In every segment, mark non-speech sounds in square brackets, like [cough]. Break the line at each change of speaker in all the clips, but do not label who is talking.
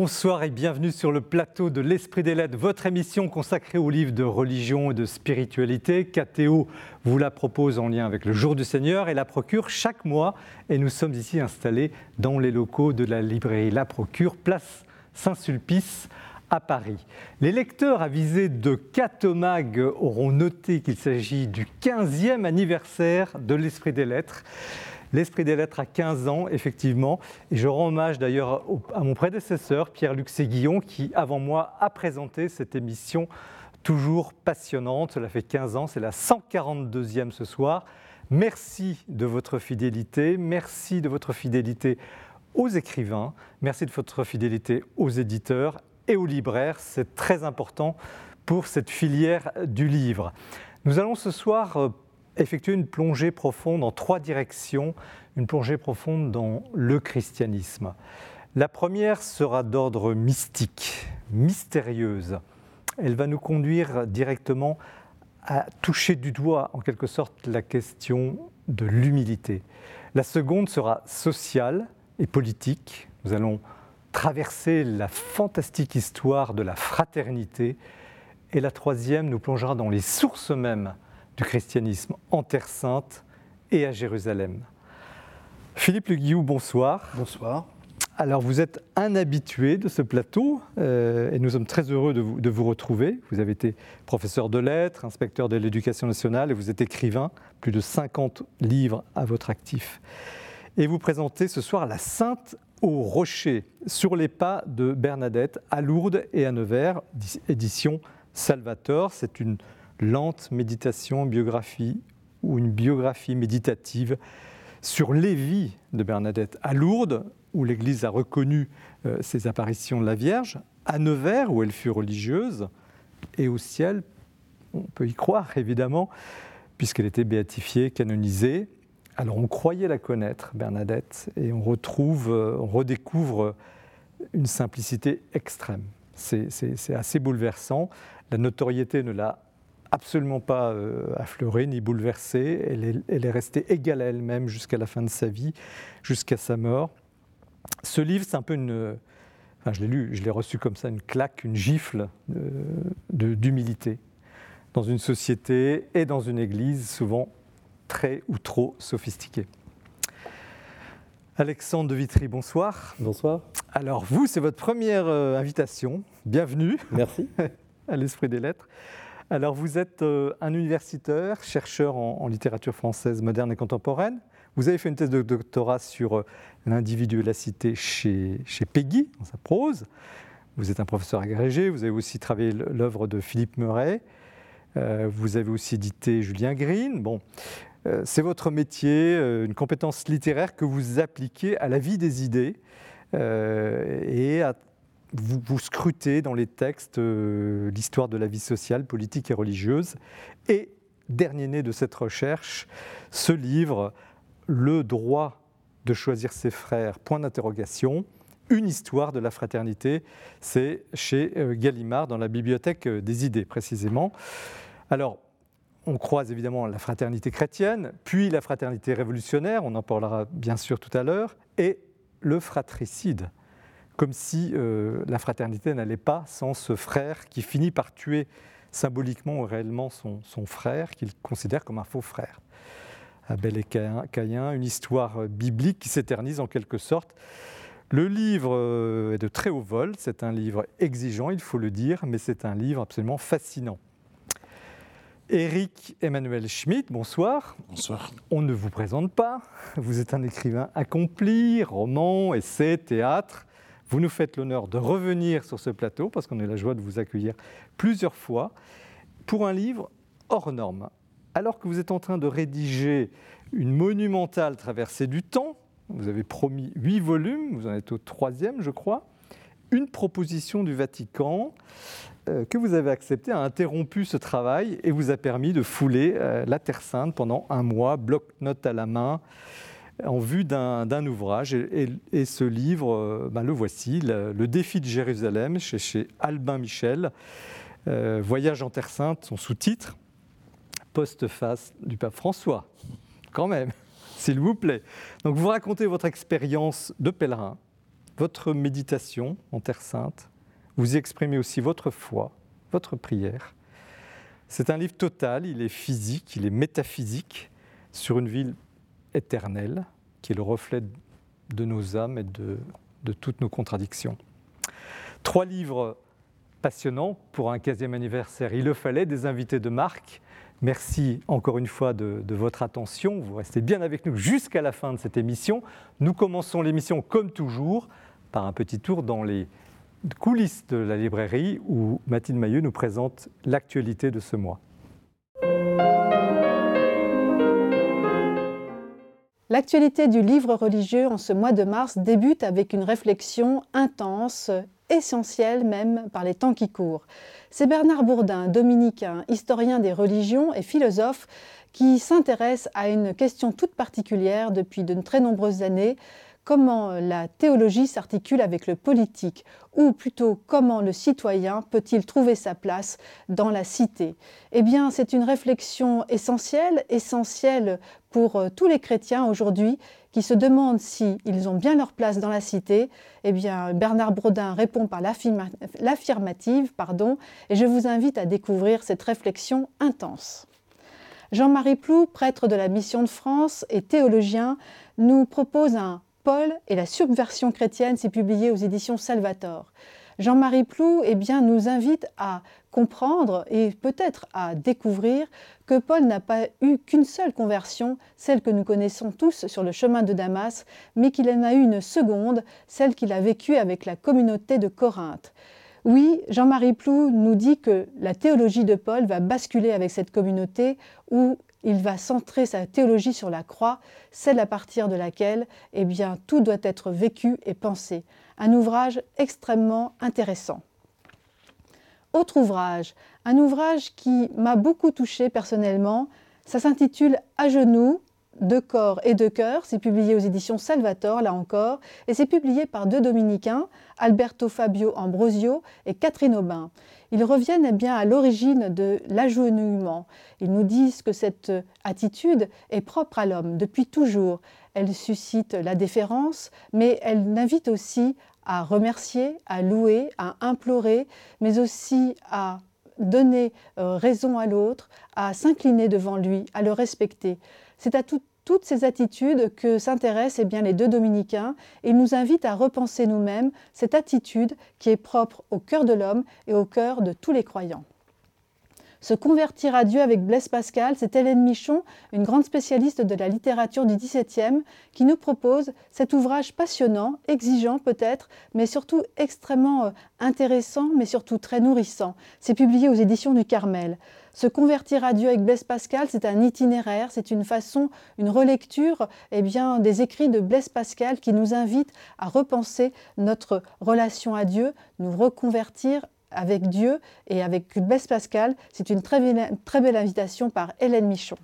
Bonsoir et bienvenue sur le plateau de l'Esprit des Lettres, votre émission consacrée aux livres de religion et de spiritualité. KTO vous la propose en lien avec le Jour du Seigneur et la procure chaque mois. Et nous sommes ici installés dans les locaux de la librairie La Procure, place Saint-Sulpice à Paris. Les lecteurs avisés de Catomag auront noté qu'il s'agit du 15e anniversaire de l'Esprit des Lettres. L'Esprit des Lettres a 15 ans, effectivement. Et je rends hommage d'ailleurs à mon prédécesseur, Pierre-Luc Séguillon, qui, avant moi, a présenté cette émission toujours passionnante. Cela fait 15 ans, c'est la 142e ce soir. Merci de votre fidélité, merci de votre fidélité aux écrivains, merci de votre fidélité aux éditeurs et aux libraires. C'est très important pour cette filière du livre. Nous allons ce soir euh, effectuer une plongée profonde en trois directions, une plongée profonde dans le christianisme. La première sera d'ordre mystique, mystérieuse. Elle va nous conduire directement à toucher du doigt, en quelque sorte, la question de l'humilité. La seconde sera sociale et politique. Nous allons traverser la fantastique histoire de la fraternité. Et la troisième nous plongera dans les sources mêmes du christianisme en Terre Sainte et à Jérusalem. Philippe Le Guillou, bonsoir.
Bonsoir.
Alors vous êtes un habitué de ce plateau euh, et nous sommes très heureux de vous, de vous, retrouver. Vous avez été professeur de lettres, inspecteur de l'éducation nationale et vous êtes écrivain, plus de 50 livres à votre actif. Et vous présentez ce soir La Sainte au Rocher, sur les pas de Bernadette à Lourdes et à Nevers, édition Salvator. C'est une lente méditation, biographie ou une biographie méditative sur les vies de Bernadette à Lourdes, où l'Église a reconnu euh, ses apparitions de la Vierge, à Nevers, où elle fut religieuse, et au ciel, on peut y croire évidemment, puisqu'elle était béatifiée, canonisée. Alors on croyait la connaître, Bernadette, et on retrouve, euh, on redécouvre une simplicité extrême. C'est assez bouleversant. La notoriété ne l'a absolument pas euh, affleurée ni bouleversée. Elle est, restée égale à elle-même jusqu'à la fin de sa vie, jusqu'à sa mort. Ce livre, c'est un peu une. Enfin, je l'ai lu, je l'ai reçu comme ça, une claque, une gifle d'humilité dans une société et dans une église souvent très ou trop sophistiquée. Alexandre de Vitry, bonsoir.
Bonsoir.
Alors vous, c'est votre première euh, invitation. Bienvenue.
Merci. [laughs]
à l'Esprit des Lettres. Alors, vous êtes euh, un universitaire, chercheur en, littérature française moderne et contemporaine. Vous avez fait une thèse de doctorat sur euh, l'individualité chez, chez Peggy, dans sa prose. Vous êtes un professeur agrégé. Vous avez aussi travaillé l'œuvre de Philippe Murray. Euh, vous avez aussi édité Julien Green. Bon, c'est votre métier, une compétence littéraire que vous appliquez à la vie des idées et à vous, scrutez dans les textes euh, l'histoire de la vie sociale, politique et religieuse. Et dernier né de cette recherche, ce livre, Le droit de choisir ses frères, point d'interrogation, une histoire de la fraternité, c'est chez euh, Gallimard dans la bibliothèque euh, des idées précisément. Alors, on croise évidemment la fraternité chrétienne, puis la fraternité révolutionnaire, on en parlera bien sûr tout à l'heure, et le fratricide comme si euh, la fraternité n'allait pas sans ce frère qui finit par tuer symboliquement ou réellement son, frère, qu'il considère comme un faux frère. Abel et Caïn, une histoire biblique qui s'éternise en quelque sorte. Le livre euh, est de très haut vol, c'est un livre exigeant, il faut le dire, mais c'est un livre absolument fascinant. Éric Emmanuel Schmitt, bonsoir.
Bonsoir.
On ne vous présente pas, vous êtes un écrivain accompli, roman, essai, théâtre. Vous nous faites l'honneur de revenir sur ce plateau, parce qu'on a la joie de vous accueillir plusieurs fois, pour un livre hors norme. Alors que vous êtes en train de rédiger une monumentale traversée du temps, vous avez promis huit volumes, vous en êtes au troisième, je crois, une proposition du Vatican euh, que vous avez acceptée a interrompu ce travail et vous a permis de fouler euh, la Terre Sainte pendant un mois, bloc-notes à la main, en vue d'un ouvrage. Et, ce livre, euh, ben, le voici, le, défi de Jérusalem, chez, Albin Michel, euh, Voyage en Terre Sainte, son sous-titre, Postface du pape François. Quand même, [laughs] s'il vous plaît. Donc vous racontez votre expérience de pèlerin, votre méditation en Terre Sainte. Vous exprimez aussi votre foi, votre prière. C'est un livre total, il est physique, il est métaphysique, sur une ville éternelle, qui est le reflet de nos âmes et de, toutes nos contradictions. Trois livres passionnants pour un 15e anniversaire. Il le fallait, des invités de marque. Merci encore une fois de, de, votre attention. Vous restez bien avec nous jusqu'à la fin de cette émission. Nous commençons l'émission comme toujours par un petit tour dans les coulisses de la librairie où Mathilde Mailleux nous présente l'actualité de ce mois.
L'actualité du livre religieux en ce mois de mars débute avec une réflexion intense, essentielle même par les temps qui courent. C'est Bernard Bourdin, dominicain, historien des religions et philosophe, qui s'intéresse à une question toute particulière depuis de très nombreuses années, comment la théologie s'articule avec le politique, ou plutôt comment le citoyen peut-il trouver sa place dans la cité? Eh bien, c'est une réflexion essentielle, essentielle pour euh, tous les chrétiens aujourd'hui qui se demandent s'ils ont bien leur place dans la cité. Eh bien, Bernard Brodin répond par l'affirmative, pardon, et je vous invite à découvrir cette réflexion intense. Jean-Marie Plou, prêtre de la Mission de France et théologien, nous propose un Paul et la subversion chrétienne, c'est publié aux éditions Salvator. Jean-Marie Plou eh bien, nous invite à comprendre et peut-être à découvrir que Paul n'a pas eu qu'une seule conversion, celle que nous connaissons tous sur le chemin de Damas, mais qu'il en a eu une seconde, celle qu'il a vécue avec la communauté de Corinthe. Oui, Jean-Marie Plou nous dit que la théologie de Paul va basculer avec cette communauté où il va centrer sa théologie sur la croix, celle à partir de laquelle eh bien, tout doit être vécu et pensé. Un ouvrage extrêmement intéressant. Autre ouvrage, un ouvrage qui m'a beaucoup touché personnellement, ça s'intitule À genoux, de corps et de cœur. C'est publié aux éditions Salvator, là encore, et c'est publié par deux dominicains, Alberto Fabio Ambrosio et Catherine Aubin. Ils reviennent eh bien à l'origine de l'agenouillement. Ils nous disent que cette attitude est propre à l'homme depuis toujours. Elle suscite la déférence, mais elle invite aussi à remercier, à louer, à implorer, mais aussi à donner euh, raison à l'autre, à s'incliner devant lui, à le respecter. C'est à tout, toutes ces attitudes que s'intéressent eh les deux dominicains et nous invitent à repenser nous-mêmes cette attitude qui est propre au cœur de l'homme et au cœur de tous les croyants. Se convertir à Dieu avec Blaise Pascal, c'est Hélène Michon, une grande spécialiste de la littérature du XVIIe, qui nous propose cet ouvrage passionnant, exigeant peut-être, mais surtout extrêmement euh, intéressant, mais surtout très nourrissant. C'est publié aux éditions du Carmel. Se convertir à Dieu avec Blaise Pascal, c'est un itinéraire, c'est une façon, une relecture eh bien, des écrits de Blaise Pascal qui nous invite à repenser notre relation à Dieu, nous reconvertir avec Dieu et avec Blaise Pascal. C'est une très belle, invitation par Hélène Michon.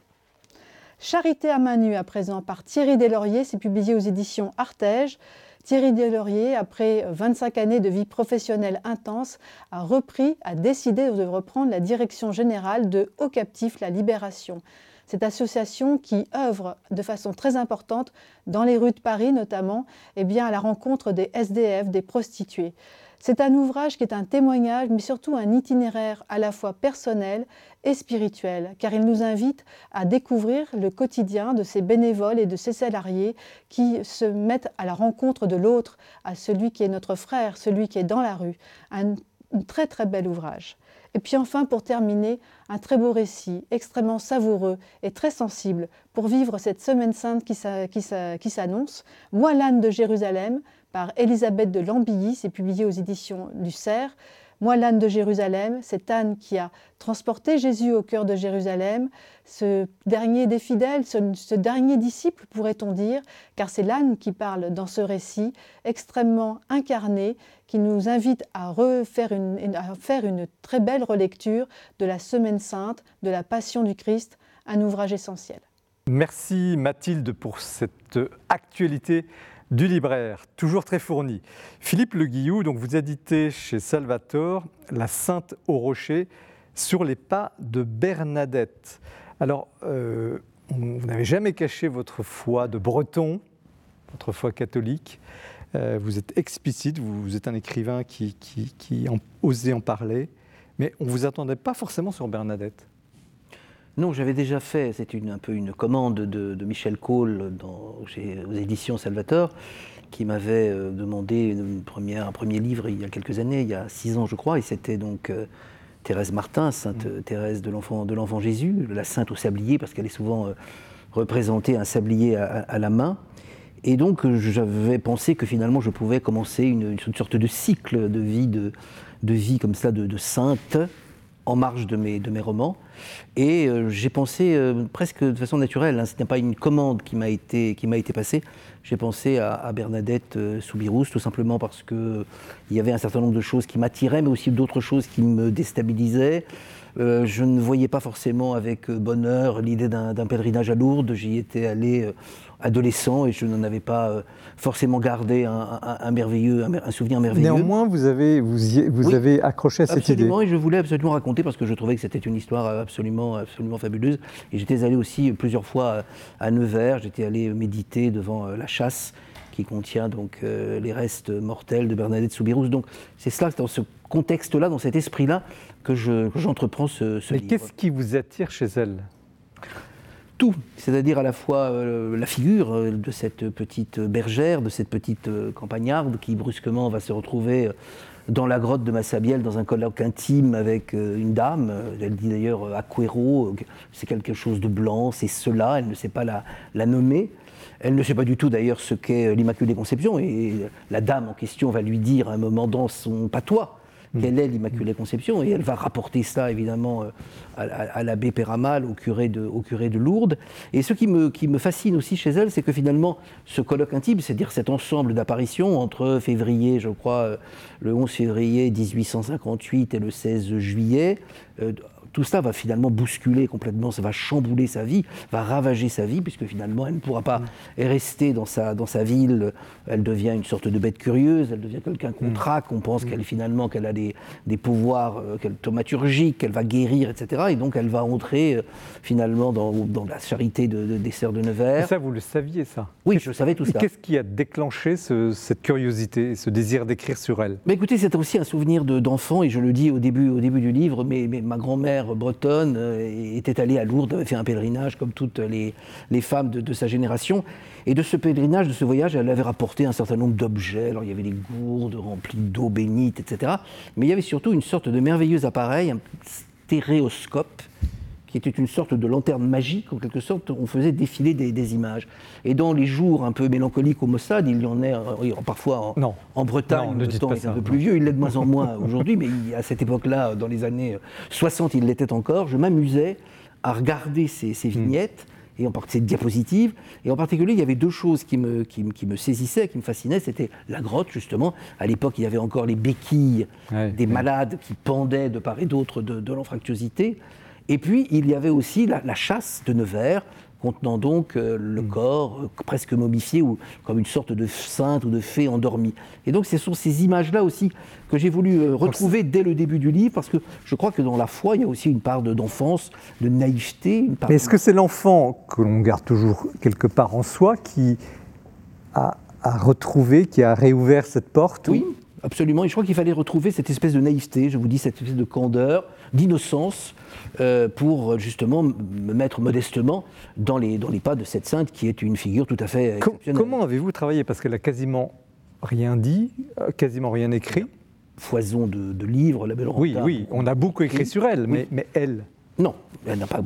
Charité à main nue à présent par Thierry Deslauriers, c'est publié aux éditions Artege. Thierry Deslauriers, après 25 années de vie professionnelle intense, a repris, a décidé de reprendre la direction générale de Haut Captif La Libération. Cette association qui œuvre de façon très importante dans les rues de Paris notamment, eh bien à la rencontre des SDF, des prostituées. C'est un ouvrage qui est un témoignage, mais surtout un itinéraire à la fois personnel et spirituel, car il nous invite à découvrir le quotidien de ces bénévoles et de ces salariés qui se mettent à la rencontre de l'autre, à celui qui est notre frère, celui qui est dans la rue. Un, très très bel ouvrage. Et puis enfin, pour terminer, un très beau récit, extrêmement savoureux et très sensible pour vivre cette semaine sainte qui s'annonce. Moi, l'âne de Jérusalem, par Elisabeth de Lambilly, c'est publié aux éditions du Cerf. Moi, l'âne de Jérusalem, cet âne qui a transporté Jésus au cœur de Jérusalem, ce dernier des fidèles, ce, dernier disciple, pourrait-on dire, car c'est l'âne qui parle dans ce récit, extrêmement incarné, qui nous invite à, refaire à faire une très belle relecture de la Semaine sainte, de la Passion du Christ, un ouvrage essentiel.
Merci Mathilde pour cette actualité du libraire, toujours très fourni. Philippe Le Guillou, donc vous éditez chez Salvatore La Sainte au Rocher sur les pas de Bernadette. Alors, euh, vous n'avez jamais caché votre foi de breton, votre foi catholique. Euh, vous êtes explicite, vous, êtes un écrivain qui, qui, qui osait en parler, mais on ne vous attendait pas forcément sur Bernadette.
Non, j'avais déjà fait, c'est un peu une commande de, Michel Cole dans, aux éditions Salvator, qui m'avait euh, demandé une première, un premier livre il y a quelques années, il y a six ans je crois, et c'était donc euh, Thérèse Martin, Sainte mm. Thérèse de l'Enfant Jésus, la Sainte au sablier, parce qu'elle est souvent représentée un sablier à la main. Et donc j'avais pensé que finalement je pouvais commencer une, sorte de cycle de vie, de, vie comme ça, de, sainte, en marge de mes, de mes romans. Et euh, j'ai pensé euh, presque de façon naturelle, hein, ce n'est pas une commande qui m'a été, qui été passée, j'ai pensé à, Bernadette euh, tout simplement parce qu'il y avait un certain nombre de choses qui m'attiraient, mais aussi d'autres choses qui me déstabilisaient. Euh, je ne voyais pas forcément avec euh, bonheur l'idée d'un pèlerinage à Lourdes. J'y étais allé euh, adolescent et je n'en avais pas forcément gardé un, merveilleux, un, souvenir merveilleux.
Néanmoins, vous avez, vous, vous avez accroché à cette
absolument, et je voulais absolument raconter parce que je trouvais que c'était une histoire absolument, absolument fabuleuse. Et j'étais allé aussi plusieurs fois à Nevers, j'étais allé méditer devant la chasse qui contient donc les restes mortels de Bernadette Soubirous. Donc c'est cela, dans ce contexte-là, dans cet esprit-là, que j'entreprends ce, ce
Mais qu'est-ce qui vous attire chez elle?
Tout, c'est-à-dire à la fois euh, la figure euh, de cette petite bergère, de cette petite euh, campagnarde qui brusquement va se retrouver dans la grotte de Massabielle dans un colloque intime avec une dame. Elle dit d'ailleurs Aquero, c'est quelque chose de blanc, c'est cela, elle ne sait pas la, la nommer. Elle ne sait pas du tout d'ailleurs ce qu'est l'Immaculée Conception et la dame en question va lui dire à un moment dans son patois Mm. quelle est l'Immaculée Conception, et elle va rapporter ça évidemment euh, à, l'abbé Péramal, au curé, de, au curé de Lourdes. Et ce qui me, qui me fascine aussi chez elle, c'est que finalement, ce colloque intime, c'est-à-dire cet ensemble d'apparitions entre février, je crois, euh, le 11 février 1858 et le 16 juillet, euh, tout cela va finalement bousculer complètement, ça va chambouler sa vie, va ravager sa vie, puisque finalement elle ne pourra pas mm. rester dans sa, dans sa ville, elle devient une sorte de bête curieuse, elle devient quelqu'un qu'on mm. traque, on pense mm. qu'elle finalement qu'elle a des, des pouvoirs euh, thaumaturgiques, qu'elle va guérir, etc. Et donc elle va entrer euh, finalement dans, dans, la charité de, des sœurs de Nevers.
Et ça, vous le saviez ça?
Oui, je savais tout ça.
Qu'est-ce qui a déclenché cette curiosité, ce désir d'écrire sur elle?
Mais Écoutez, c'était aussi un souvenir d'enfant, et je le dis au début, au début du livre, mais, mais ma grand-mère bretonne euh, était allée à Lourdes, avait fait un pèlerinage comme toutes les, femmes de, sa génération. Et de ce pèlerinage, de ce voyage, elle avait rapporté un certain nombre d'objets. Alors il y avait des gourdes remplies d'eau bénite, etc. Mais il y avait surtout une sorte de merveilleux appareil, un stéréoscope, qui était une sorte de lanterne magique, en quelque sorte, on faisait défiler des, images. Et dans les jours un peu mélancoliques au Mossad, il y en a euh, parfois en, en Bretagne, le temps est un peu plus vieux, il l'est de moins en moins [laughs] aujourd'hui, mais à cette époque-là, dans les années 60, il l'était encore. Je m'amusais à regarder ces, hmm. vignettes. et en ces diapositives. Et en particulier, il y avait deux choses qui me, qui, me saisissaient, qui me fascinaient. C'était la grotte, justement. À l'époque, il y avait encore les béquilles des malades qui pendaient de part et d'autre de, de l'anfractuosité. Et puis, il y avait aussi la, chasse de Nevers, contenant donc euh, le hmm. corps euh, presque momifié ou comme une sorte de sainte ou de fée endormie. Et donc ce sont ces images-là aussi que j'ai voulu euh, retrouver dès le début du livre parce que je crois que dans la foi il y a aussi une part d'enfance, de, naïveté.
Mais est-ce que c'est l'enfant que l'on garde toujours quelque part en soi qui a, a, retrouvé, qui a réouvert cette porte
Oui, absolument. Et je crois qu'il fallait retrouver cette espèce de naïveté, je vous dis, cette espèce de candeur, d'innocence euh, pour justement me mettre modestement dans les, dans les pas de cette sainte qui est une figure tout à fait exceptionnelle.
Comment avez-vous travaillé? Parce qu'elle a quasiment rien dit, euh, quasiment rien écrit.
Foison de, livres, la belle
Oui, oui, on a beaucoup écrit sur elle, mais, mais elle
non, elle n'a pas,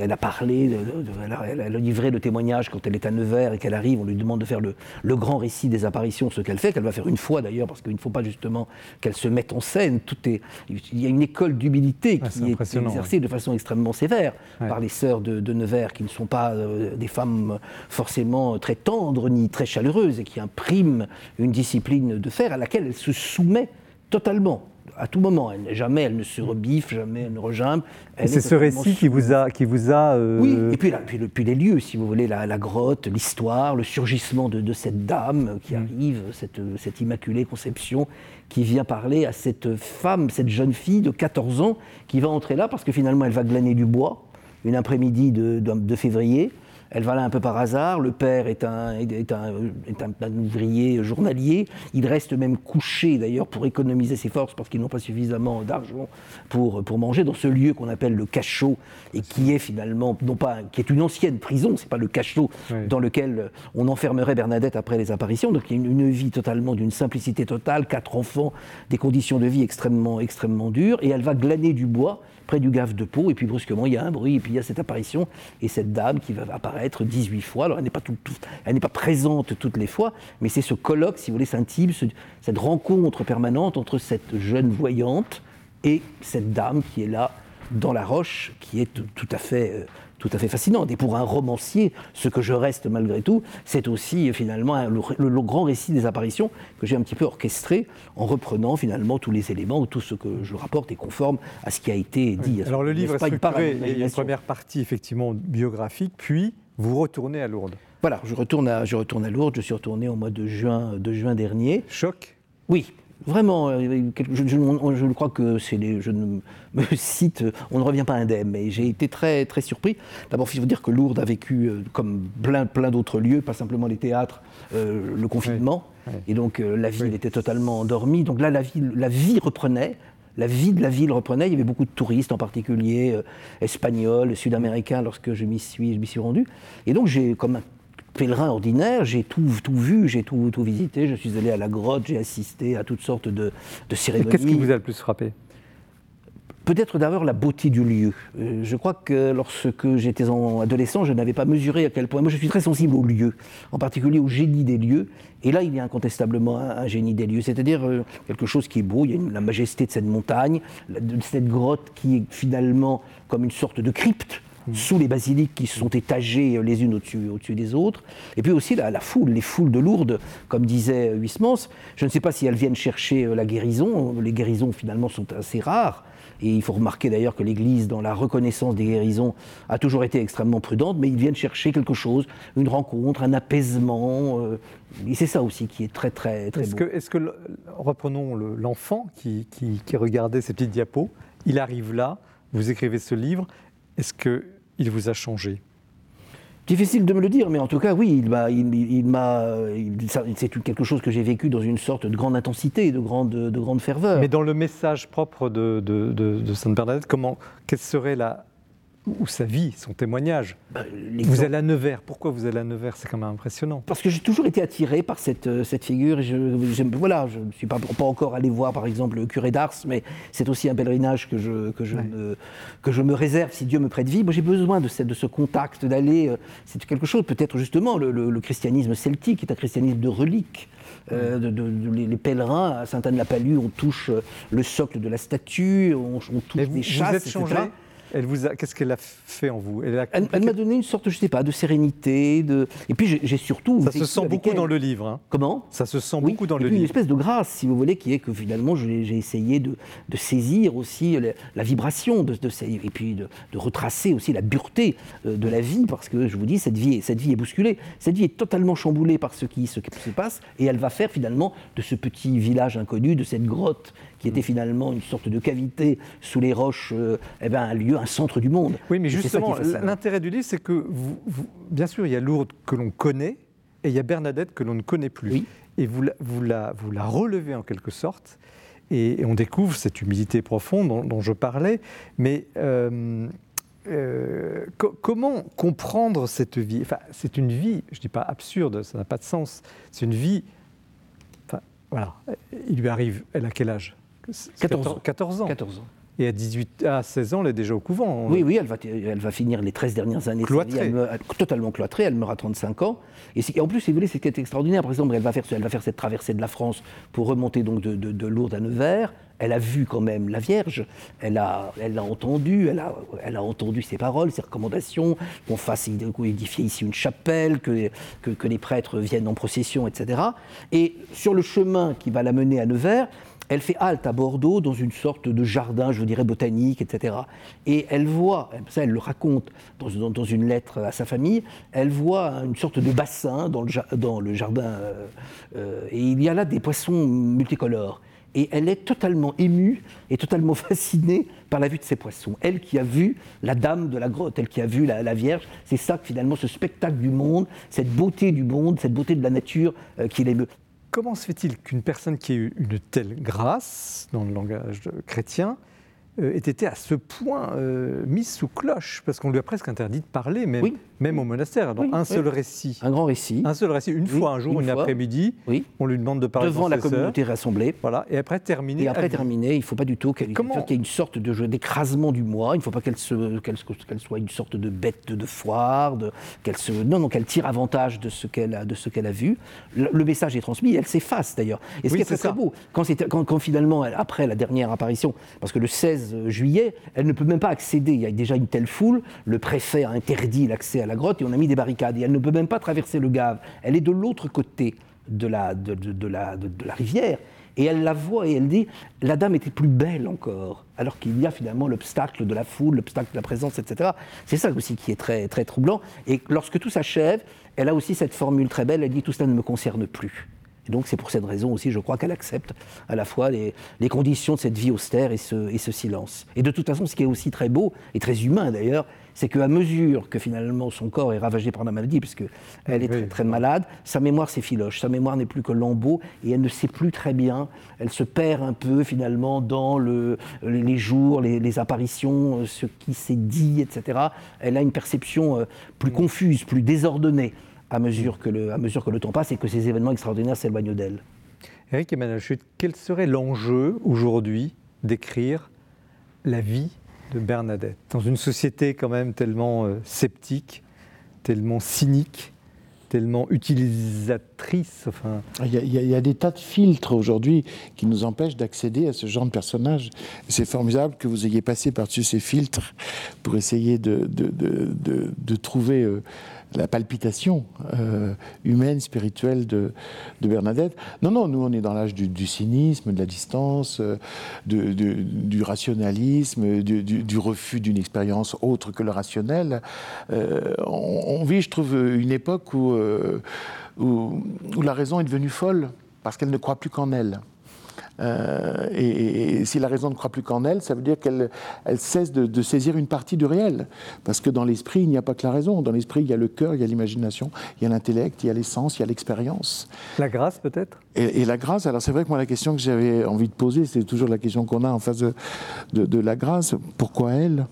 elle a parlé, elle, a, livré le témoignage quand elle est à Nevers et qu'elle arrive, on lui demande de faire le, grand récit des apparitions, ce qu'elle fait, qu'elle va faire une fois d'ailleurs, parce qu'il ne faut pas justement qu'elle se mette en scène. Tout est, il y a une école d'humilité qui est, exercée de façon extrêmement sévère par les sœurs de, Nevers, qui ne sont pas euh, des femmes forcément très tendres ni très chaleureuses et qui impriment une discipline de fer à laquelle elle se soumet totalement à tout moment. Elle, jamais elle ne se rebiffe, jamais elle ne regimbe.
C'est ce récit qui vous a. Qui vous a
euh, Oui, et puis, puis, les lieux, si vous voulez, la, grotte, l'histoire, le surgissement de, cette dame qui mm. arrive, cette, cette, immaculée conception, qui vient parler à cette femme, cette jeune fille de 14 ans, qui va entrer là parce que finalement elle va glaner du bois, une après-midi de, de février. Elle va là un peu par hasard. Le père est un, est un, est un, ouvrier journalier. Il reste même couché d'ailleurs pour économiser ses forces parce qu'ils n'ont pas suffisamment d'argent pour, pour manger dans ce lieu qu'on appelle le cachot et qui est finalement, non pas, qui est une ancienne prison, c'est pas le cachot dans lequel on enfermerait Bernadette après les apparitions. Donc il y a une, une vie totalement d'une simplicité totale, quatre enfants, des conditions de vie extrêmement, extrêmement dures et elle va glaner du bois près du gave de peau, et puis brusquement, il y a un bruit, et puis il y a cette apparition, et cette dame qui va apparaître 18 fois. Alors, elle n'est pas, tout, pas présente toutes les fois, mais c'est ce colloque, si vous voulez, intime, cette rencontre permanente entre cette jeune voyante et cette dame qui est là dans la roche, qui est tout à fait euh, tout à fait fascinante. Et pour un romancier, ce que je reste malgré tout, c'est aussi finalement le, grand récit des apparitions que j'ai un petit peu orchestré en reprenant finalement tous les éléments, tout ce que je rapporte est conforme à ce qui a été dit.
Alors le livre est structuré, il y a une première partie effectivement biographique, puis vous retournez à Lourdes.
Voilà, je retourne à, je retourne à Lourdes, je suis retourné au mois de juin, de juin dernier.
Choc?
Oui, Vraiment, euh, je, je, crois que c'est les, je ne me [laughs] cite, on ne revient pas indemne, mais j'ai été très, très surpris. D'abord, il faut dire que Lourdes a vécu, euh, comme plein, plein d'autres lieux, pas simplement les théâtres, euh, le confinement. Et donc, la ville était totalement endormie. Donc là, la, ville, la vie reprenait. La vie de la ville reprenait. Il y avait beaucoup de touristes, en particulier espagnols, sud-américains, lorsque je m'y suis, suis rendu. Et donc, j'ai, comme pèlerin ordinaire, j'ai tout, tout vu, j'ai tout, tout visité. Je suis allé à la grotte, j'ai assisté à toutes sortes de, de cérémonies.
Qu'est-ce qui vous a le plus frappé?
Peut-être d'abord la beauté du lieu. Euh, je crois que lorsque j'étais adolescent, je n'avais pas mesuré à quel point. Moi, je suis très sensible aux lieux, en particulier au génie des lieux. Et là, il y a incontestablement un, génie des lieux, c'est-à-dire euh, quelque chose qui est beau. Il y a la majesté de cette montagne, de cette grotte qui est finalement comme une sorte de crypte sous les basiliques qui sont étagées les unes au-dessus au des autres. Et puis aussi la, foule, les foules de Lourdes, comme disait Huysmans. Je ne sais pas si elles viennent chercher euh, la guérison. Les guérisons finalement sont assez rares. Et il faut remarquer d'ailleurs que l'Église, dans la reconnaissance des guérisons, a toujours été extrêmement prudente, mais ils viennent chercher quelque chose, une rencontre, un apaisement. Euh, et c'est ça aussi qui est très, très, très
est-ce
beau.
Que, est-ce que, reprenons l'enfant qui, qui, qui regardait ces petites diapos, il arrive là, vous écrivez ce livre, est-ce que il vous a changé
Difficile de me le dire, mais en tout cas, oui, il m'a, il, m'a, c'est quelque chose que j'ai vécu dans une sorte de grande intensité, de grande, de grande ferveur.
Mais dans le message propre de, de, de Sainte Bernadette, comment, quelle serait la, ou sa vie, son témoignage. Bah, vous allez à Nevers. Pourquoi vous allez à Nevers? C'est quand même impressionnant.
Parce que j'ai toujours été attiré par cette, euh, cette figure. je, voilà, je ne suis pas, pas encore allé voir, par exemple, le curé d'Ars, mais c'est aussi un pèlerinage que je, que, je me, que je me réserve si Dieu me prête vie. Moi, j'ai besoin de, cette, de ce contact, d'aller. Euh, c'est quelque chose, peut-être justement, le, christianisme celtique est un christianisme de reliques. Euh, de, les, pèlerins à Sainte-Anne-la-Palue, on touche le socle de la statue, on, touche des chasses, etc.
Elle vous qu'est-ce qu'elle a fait en vous?
Elle, m'a donné une sorte, je sais pas, de sérénité, de. Et puis j'ai surtout.
Ça se sent beaucoup dans le livre. Hein.
Comment?
Ça se sent beaucoup dans le livre.
Une espèce de grâce, si vous voulez, qui est que finalement j'ai essayé de, saisir aussi la, vibration de, de, et puis de, retracer aussi la dureté euh, de la vie, parce que je vous dis, cette vie, cette vie est bousculée, cette vie est totalement chamboulée par ce qui, ce qui se passe, et elle va faire finalement de ce petit village inconnu, de cette grotte qui était finalement une sorte de cavité sous les roches, euh, eh ben, un lieu, un centre du monde.
Oui, mais justement, l'intérêt du livre, c'est que, vous, bien sûr, il y a Lourdes que l'on connaît et il y a Bernadette que l'on ne connaît plus. Et vous la, vous, la, vous la relevez en quelque sorte. Et, on découvre cette humilité profonde dont, je parlais. Mais euh, euh, comment comprendre cette vie? Enfin, C'est une vie, je ne dis pas absurde, ça n'a pas de sens. C'est une vie. Enfin, voilà. Il lui arrive, elle a quel âge?
14 ans.
14 ans.
14 ans.
Et à 18, à 16 ans, elle est déjà au couvent.
Oui, oui, elle va, elle va finir les 13 dernières années.
Cloîtrée.
totalement cloîtrée, elle meurt à 35 ans. Et, en plus, si vous voulez, c'est extraordinaire. Par exemple, elle va, faire, elle va faire cette traversée de la France pour remonter donc de, de, Lourdes à Nevers. Elle a vu quand même la Vierge, elle a, elle a entendu, elle a, elle a entendu ses paroles, ses recommandations, qu'on fasse édifier ici une chapelle, que, que, les prêtres viennent en procession, etc. Et sur le chemin qui va la mener à Nevers, elle fait halte à Bordeaux dans une sorte de jardin, je dirais botanique, etc. Et elle voit, ça elle le raconte dans, dans, une lettre à sa famille, elle voit une sorte de bassin dans le, dans le jardin, euh, euh, et il y a là des poissons multicolores. Et elle est totalement émue et totalement [laughs] fascinée par la vue de ces poissons. Elle qui a vu la dame de la grotte, elle qui a vu la, Vierge, c'est ça que finalement ce spectacle du monde, cette beauté du monde, cette beauté de la nature euh, qui l'émeut.
Comment se fait-il qu'une personne qui a eu une telle grâce, dans le langage chrétien, ait euh, été à ce point euh, mise sous cloche, parce qu'on lui a presque interdit de parler, même, même au monastère. Donc un seul récit.
Un grand récit.
Un seul récit, une fois, un jour, une, après-midi, on lui demande de parler
devant la communauté rassemblée.
Voilà, et après terminer.
Et après terminer, il ne faut pas du tout qu'il y ait une sorte de jeu d'écrasement du moi. Il ne faut pas qu'elle soit une sorte de bête de foire, qu'elle se, non, non, qu'elle tire avantage de ce qu'elle a, de ce qu'elle a vu. Le, message est transmis, elle s'efface d'ailleurs. Et ce qui est très, très beau, quand, quand, quand finalement, après la dernière apparition, parce que le 16 juillet, elle ne peut même pas accéder. Il y a déjà une telle foule, le préfet a interdit l'accès à la grotte et on a mis des barricades. Et elle ne peut même pas traverser le Gave. Elle est de l'autre côté de la, de, la, de, la rivière. Et elle la voit et elle dit La dame était plus belle encore, alors qu'il y a finalement l'obstacle de la foule, l'obstacle de la présence, etc. C'est ça aussi qui est très, très troublant. Et lorsque tout s'achève, elle a aussi cette formule très belle elle dit Tout cela ne me concerne plus. Et donc c'est pour cette raison aussi, je crois, qu'elle accepte à la fois les, conditions de cette vie austère et ce, et ce, silence. Et de toute façon, ce qui est aussi très beau, et très humain d'ailleurs, c'est qu'à mesure que finalement son corps est ravagé par la maladie, puisqu'elle est très, très malade, sa mémoire s'effiloche, sa mémoire n'est plus que lambeau, et elle ne sait plus très bien, elle se perd un peu finalement dans le, les jours, les, apparitions, ce qui s'est dit, etc. Elle a une perception euh, plus confuse, plus désordonnée à mesure que le, à mesure que le temps passe et que ces événements extraordinaires s'éloignent d'elle.
Eric Emmanuel quel serait l'enjeu aujourd'hui d'écrire la vie de Bernadette dans une société quand même tellement euh, sceptique, tellement cynique tellement utilisatrice. Enfin...
Il, y a, des tas de filtres aujourd'hui qui nous empêchent d'accéder à ce genre de personnage. C'est formidable que vous ayez passé par-dessus ces filtres pour essayer de, de, de, de trouver euh, la palpitation euh, humaine, spirituelle de, Bernadette. Non, non, nous on est dans l'âge du, cynisme, de la distance, euh, du rationalisme, du, refus d'une expérience autre que le rationnel. Euh, on, vit, je trouve, une époque où, où la raison est devenue folle parce qu'elle ne croit plus qu'en elle. Euh, et, si la raison ne croit plus qu'en elle, ça veut dire qu'elle elle cesse de, saisir une partie du réel. Parce que dans l'esprit, il n'y a pas que la raison. Dans l'esprit, il y a le cœur, il y a l'imagination, il y a l'intellect, il y a l'essence, il y a l'expérience.
La grâce, peut-être?
Et, la grâce, alors c'est vrai que moi, la question que j'avais envie de poser, c'est toujours la question qu'on a en face de, de la grâce. Pourquoi elle?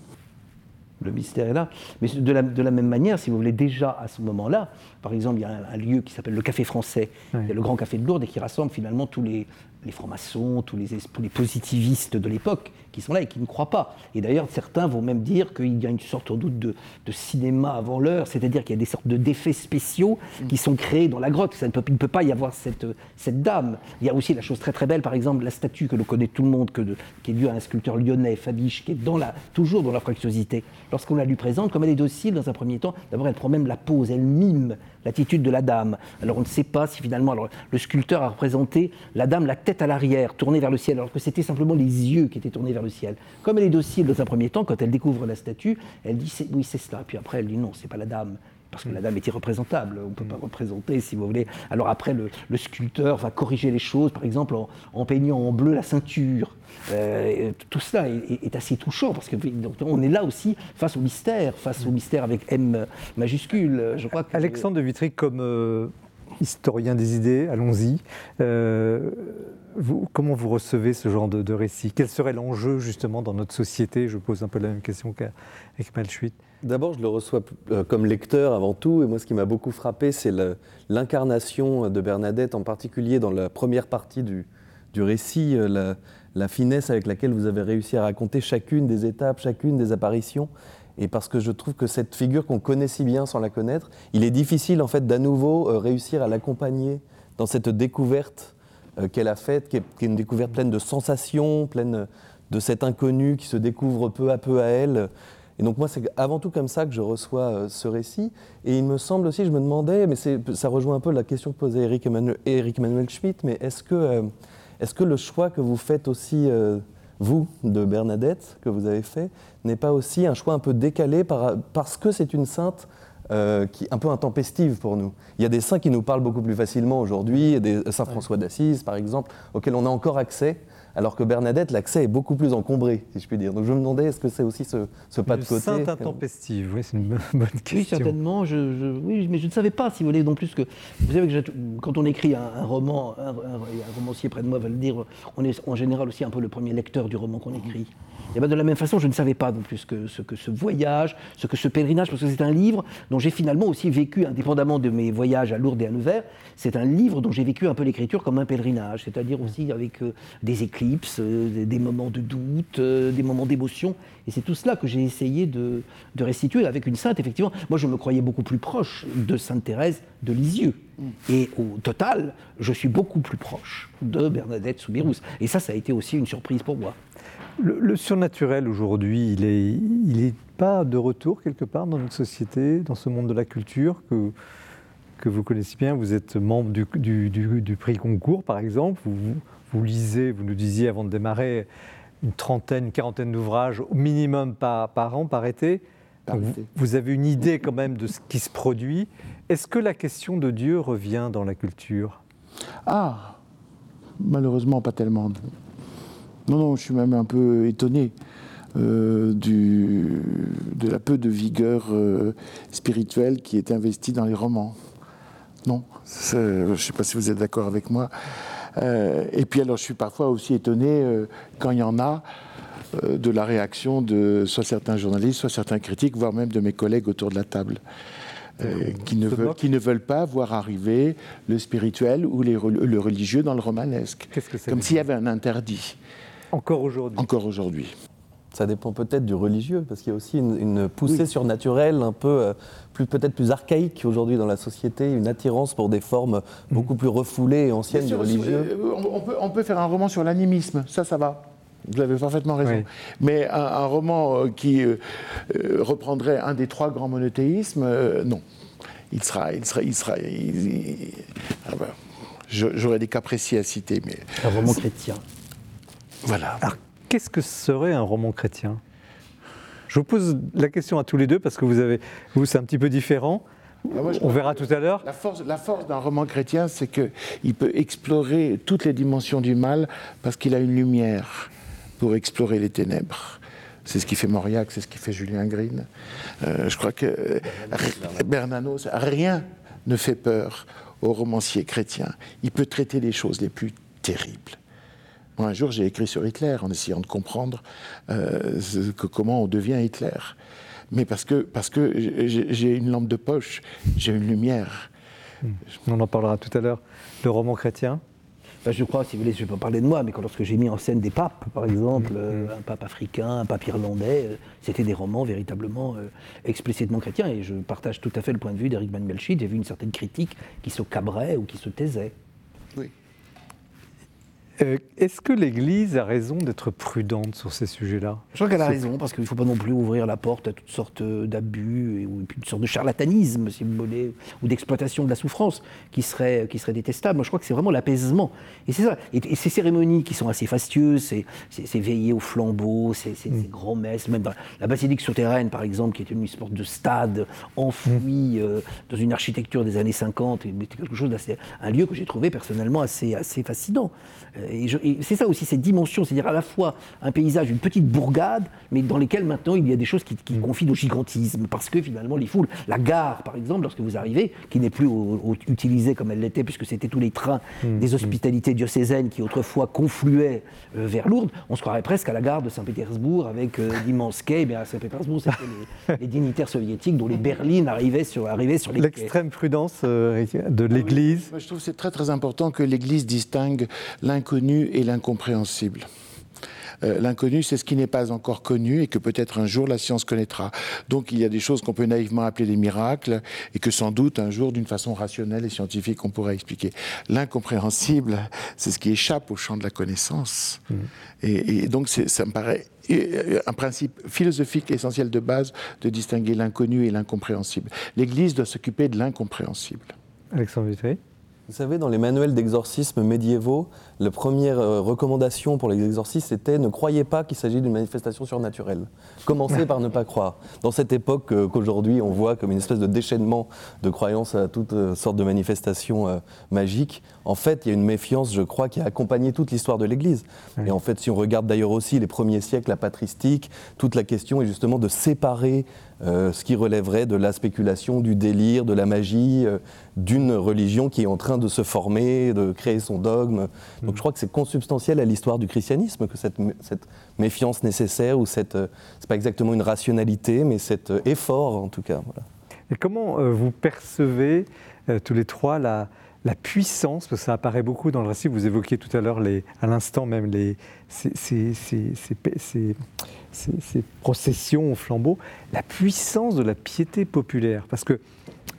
Le mystère est là. Mais de la, de la, même manière, si vous voulez, déjà à ce moment-là, par exemple, il y a un, lieu qui s'appelle le Café Français, le Grand Café de Lourdes, et qui rassemble finalement tous les, les francs-maçons, tous les, les positivistes de l'époque qui sont là et qui ne croient pas. Et d'ailleurs, certains vont même dire qu'il y a une sorte sans doute de, cinéma avant l'heure, c'est-à-dire qu'il y a des sortes d'effets spéciaux mm. qui sont créés dans la grotte. Ça ne peut, il ne peut pas y avoir cette, cette dame. Il y a aussi la chose très très belle, par exemple, la statue que l'on connaît tout le monde, que qui est due à un sculpteur lyonnais, Fabiche, qui est dans la, toujours dans la fructuosité. Lorsqu'on la lui présente, comme elle est docile dans un premier temps, d'abord elle prend même la pose, elle mime l'attitude de la dame. Alors on ne sait pas si finalement alors, le sculpteur a représenté la dame la tête à l'arrière, tournée vers le ciel, alors que c'était simplement les yeux qui étaient tournés vers le ciel. Comme elle est docile dans un premier temps, quand elle découvre la statue, elle dit oui c'est cela. Puis après elle dit non, c'est pas la dame parce que la dame est irreprésentable, on ne peut pas représenter, si vous voulez. Alors après, le, sculpteur va corriger les choses, par exemple en, peignant en bleu la ceinture. Euh, tout cela est, assez touchant, parce qu'on est là aussi face au mystère, face au mystère avec M majuscule. Je crois
Alexandre de Vitry, comme euh, historien des idées, allons-y. Euh, comment vous recevez ce genre de, récit? Quel serait l'enjeu justement dans notre société? Je pose un peu la même question qu'avec Malchuit.
D'abord, je le reçois euh, comme lecteur avant tout, et moi ce qui m'a beaucoup frappé, c'est l'incarnation de Bernadette, en particulier dans la première partie du, récit, euh, la, finesse avec laquelle vous avez réussi à raconter chacune des étapes, chacune des apparitions. Et parce que je trouve que cette figure qu'on connaît si bien sans la connaître, il est difficile en fait d'à nouveau euh, réussir à l'accompagner dans cette découverte qu'elle a faite, qui est, une découverte pleine de sensations, pleine de cet inconnu qui se découvre peu à peu à elle. Et donc moi, c'est avant tout comme ça que je reçois euh, ce récit. Et il me semble aussi, je me demandais, mais ça rejoint un peu la question que posait Eric Emmanuel, Emmanuel Schmitt, mais est-ce que, euh, est que le choix que vous faites aussi, euh, vous, de Bernadette, que vous avez fait, n'est pas aussi un choix un peu décalé par, parce que c'est une sainte qui est un peu intempestive pour nous. Il y a des saints qui nous parlent beaucoup plus facilement aujourd'hui, des Saint François d'Assise par exemple, auxquels on a encore accès, alors que Bernadette, l'accès est beaucoup plus encombré, si je puis dire. Donc je me demandais, est-ce que c'est aussi ce, pas de côté
Sainte intempestive, oui, c'est une [laughs] bonne question.
Oui, certainement. Je, oui, mais je ne savais pas, si vous voulez, non plus que. Vous savez que quand on écrit un, roman, un, romancier près de moi va le dire, on est en général aussi un peu le premier lecteur du roman qu'on écrit. Et bien de la même façon, je ne savais pas non plus que ce que ce voyage, ce que ce pèlerinage, parce que c'est un livre dont j'ai finalement aussi vécu, indépendamment de mes voyages à Lourdes et à Nevers, c'est un livre dont j'ai vécu un peu l'écriture comme un pèlerinage, c'est-à-dire aussi avec euh, des éclipses, euh, des moments de doute, euh, des moments d'émotion. Et c'est tout cela que j'ai essayé de, de, restituer avec une sainte, effectivement. Moi, je me croyais beaucoup plus proche de Sainte Thérèse de Lisieux. Mm. Et au total, je suis beaucoup plus proche de Bernadette Soubirous. Et ça, ça a été aussi une surprise pour moi.
Le, surnaturel aujourd'hui, il n'est il est pas de retour quelque part dans notre société, dans ce monde de la culture que, que vous connaissez bien. Vous êtes membre du, du, du, prix concours, par exemple. Vous, vous, lisez, vous nous disiez avant de démarrer, une trentaine, une quarantaine d'ouvrages au minimum par, par an, par été. Vous, vous, avez une idée quand même de ce qui se produit. Est-ce que la question de Dieu revient dans la culture?
Ah, malheureusement pas tellement. Non, non, je suis même un peu étonné euh, du, de la peu de vigueur euh, spirituelle qui est investie dans les romans. Non, je ne sais pas si vous êtes d'accord avec moi. Euh, et puis alors, je suis parfois aussi étonné quand il y en a de la réaction de soit certains journalistes, soit certains critiques, voire même de mes collègues autour de la table. qui, ne veulent, qui ne veulent pas voir arriver le spirituel ou les, le religieux dans le romanesque. Comme s'il y avait un interdit.
Encore aujourd'hui
Encore aujourd'hui.
Ça dépend peut-être du religieux, parce qu'il y a aussi une, poussée surnaturelle, un peu euh, plus peut-être plus archaïque aujourd'hui dans la société, une attirance pour des formes beaucoup plus refoulées et anciennes du religieux.
Euh, on, peut, faire un roman sur l'animisme, ça, ça va. Vous avez parfaitement raison. Mais un, roman euh, qui reprendrait un des trois grands monothéismes, non. Il sera, il sera, il sera. Ah ben, j'aurais des cas précis à citer, mais.
Un roman chrétien.
Voilà. Alors, qu'est-ce que serait un roman chrétien? Je vous pose la question à tous les deux parce que vous avez, vous, c'est un petit peu différent. Ah, On verra tout à l'heure.
La force, la force d'un roman chrétien, c'est qu'il peut explorer toutes les dimensions du mal parce qu'il a une lumière pour explorer les ténèbres. C'est ce qui fait Mauriac, c'est ce qui fait Julien Green. Euh, je crois que Bernanos, rien ne fait peur au romancier chrétien. Il peut traiter les choses les plus terribles. Moi, un jour, j'ai écrit sur Hitler en essayant de comprendre euh, comment on devient Hitler. Mais parce que, parce que j'ai une lampe de poche, j'ai une lumière.
Hmm. On en parlera tout à l'heure. Le roman chrétien
ben, je crois, si vous voulez, je ne vais pas parler de moi, mais quand, lorsque j'ai mis en scène des papes, par exemple, hmm. euh, un pape africain, un pape irlandais, euh, c'était des romans véritablement explicitement chrétiens. Et je partage tout à fait le point de vue d'Eric Van Melchit. J'ai vu une certaine critique qui se cabrait ou qui se taisait.
Oui.
Euh, est-ce que l'Église a raison d'être prudente sur ces sujets-là?
Je crois qu'elle a raison, parce qu'il ne faut pas non plus ouvrir la porte à toutes sortes d'abus ou toutes sortes de charlatanisme, si vous voulez, ou d'exploitation de la souffrance qui serait, qui serait détestable. Moi, je crois que c'est vraiment l'apaisement. Et c'est ça. Et, ces cérémonies qui sont assez fastueuses, c'est veiller au flambeau, ces, mm. grands-messes, même dans la basilique souterraine, par exemple, qui était une sorte de stade enfoui mm. euh, dans une architecture des années 50, c'était quelque chose d'assez. un lieu que j'ai trouvé personnellement assez, assez fascinant. Euh, et, c'est ça aussi, cette dimension, c'est-à-dire à la fois un paysage, une petite bourgade, mais dans lesquelles maintenant il y a des choses qui, qui confient au gigantisme, parce que finalement les foules, la gare par exemple, lorsque vous arrivez, qui n'est plus utilisée comme elle l'était, puisque c'était tous les trains mm. des hospitalités diocésaines qui autrefois confluaient euh, vers Lourdes, on se croirait presque à la gare de Saint-Pétersbourg avec euh, d'immenses quais. Et bien à Saint-Pétersbourg, c'était [laughs] les, dignitaires soviétiques dont les berlines arrivaient sur, arrivaient sur les
L'extrême prudence euh, de l'Église.
je trouve que c'est très très important que l'Église distingue l'inconnu et l'incompréhensible. Euh, l'inconnu, c'est ce qui n'est pas encore connu et que peut-être un jour la science connaîtra. Donc il y a des choses qu'on peut naïvement appeler des miracles et que sans doute un jour, d'une façon rationnelle et scientifique, on pourra expliquer. L'incompréhensible, c'est ce qui échappe au champ de la connaissance. Mmh. Et, donc ça me paraît euh, un principe philosophique essentiel de base de distinguer l'inconnu et l'incompréhensible. L'Église doit s'occuper de l'incompréhensible.
Alexandre Vitry
Vous savez, dans les manuels d'exorcisme médiévaux, la première euh, recommandation pour les exorcistes était ne croyez pas qu'il s'agit d'une manifestation surnaturelle. Commencez par ne pas croire. Dans cette époque euh, qu'aujourd'hui on voit comme une espèce de déchaînement de croyances à toutes euh, sortes de manifestations magiques, en fait, il y a une méfiance, je crois, qui a accompagné toute l'histoire de l'Église. Et en fait, si on regarde d'ailleurs aussi les premiers siècles, la patristique, toute la question est justement de séparer euh, ce qui relèverait de la spéculation, du délire, de la magie, euh, d'une religion qui est en train de se former, de créer son dogme. Donc je crois que c'est consubstantiel à l'histoire du christianisme que cette, méfiance nécessaire, ou cette, euh, c'est pas exactement une rationalité, mais cet effort en tout cas.
Et comment vous percevez tous les trois la, la puissance, parce que ça apparaît beaucoup dans le récit, vous évoquiez tout à l'heure, à l'instant même, les, ces, ces, ces, ces, processions au flambeau, la puissance de la piété populaire. Parce que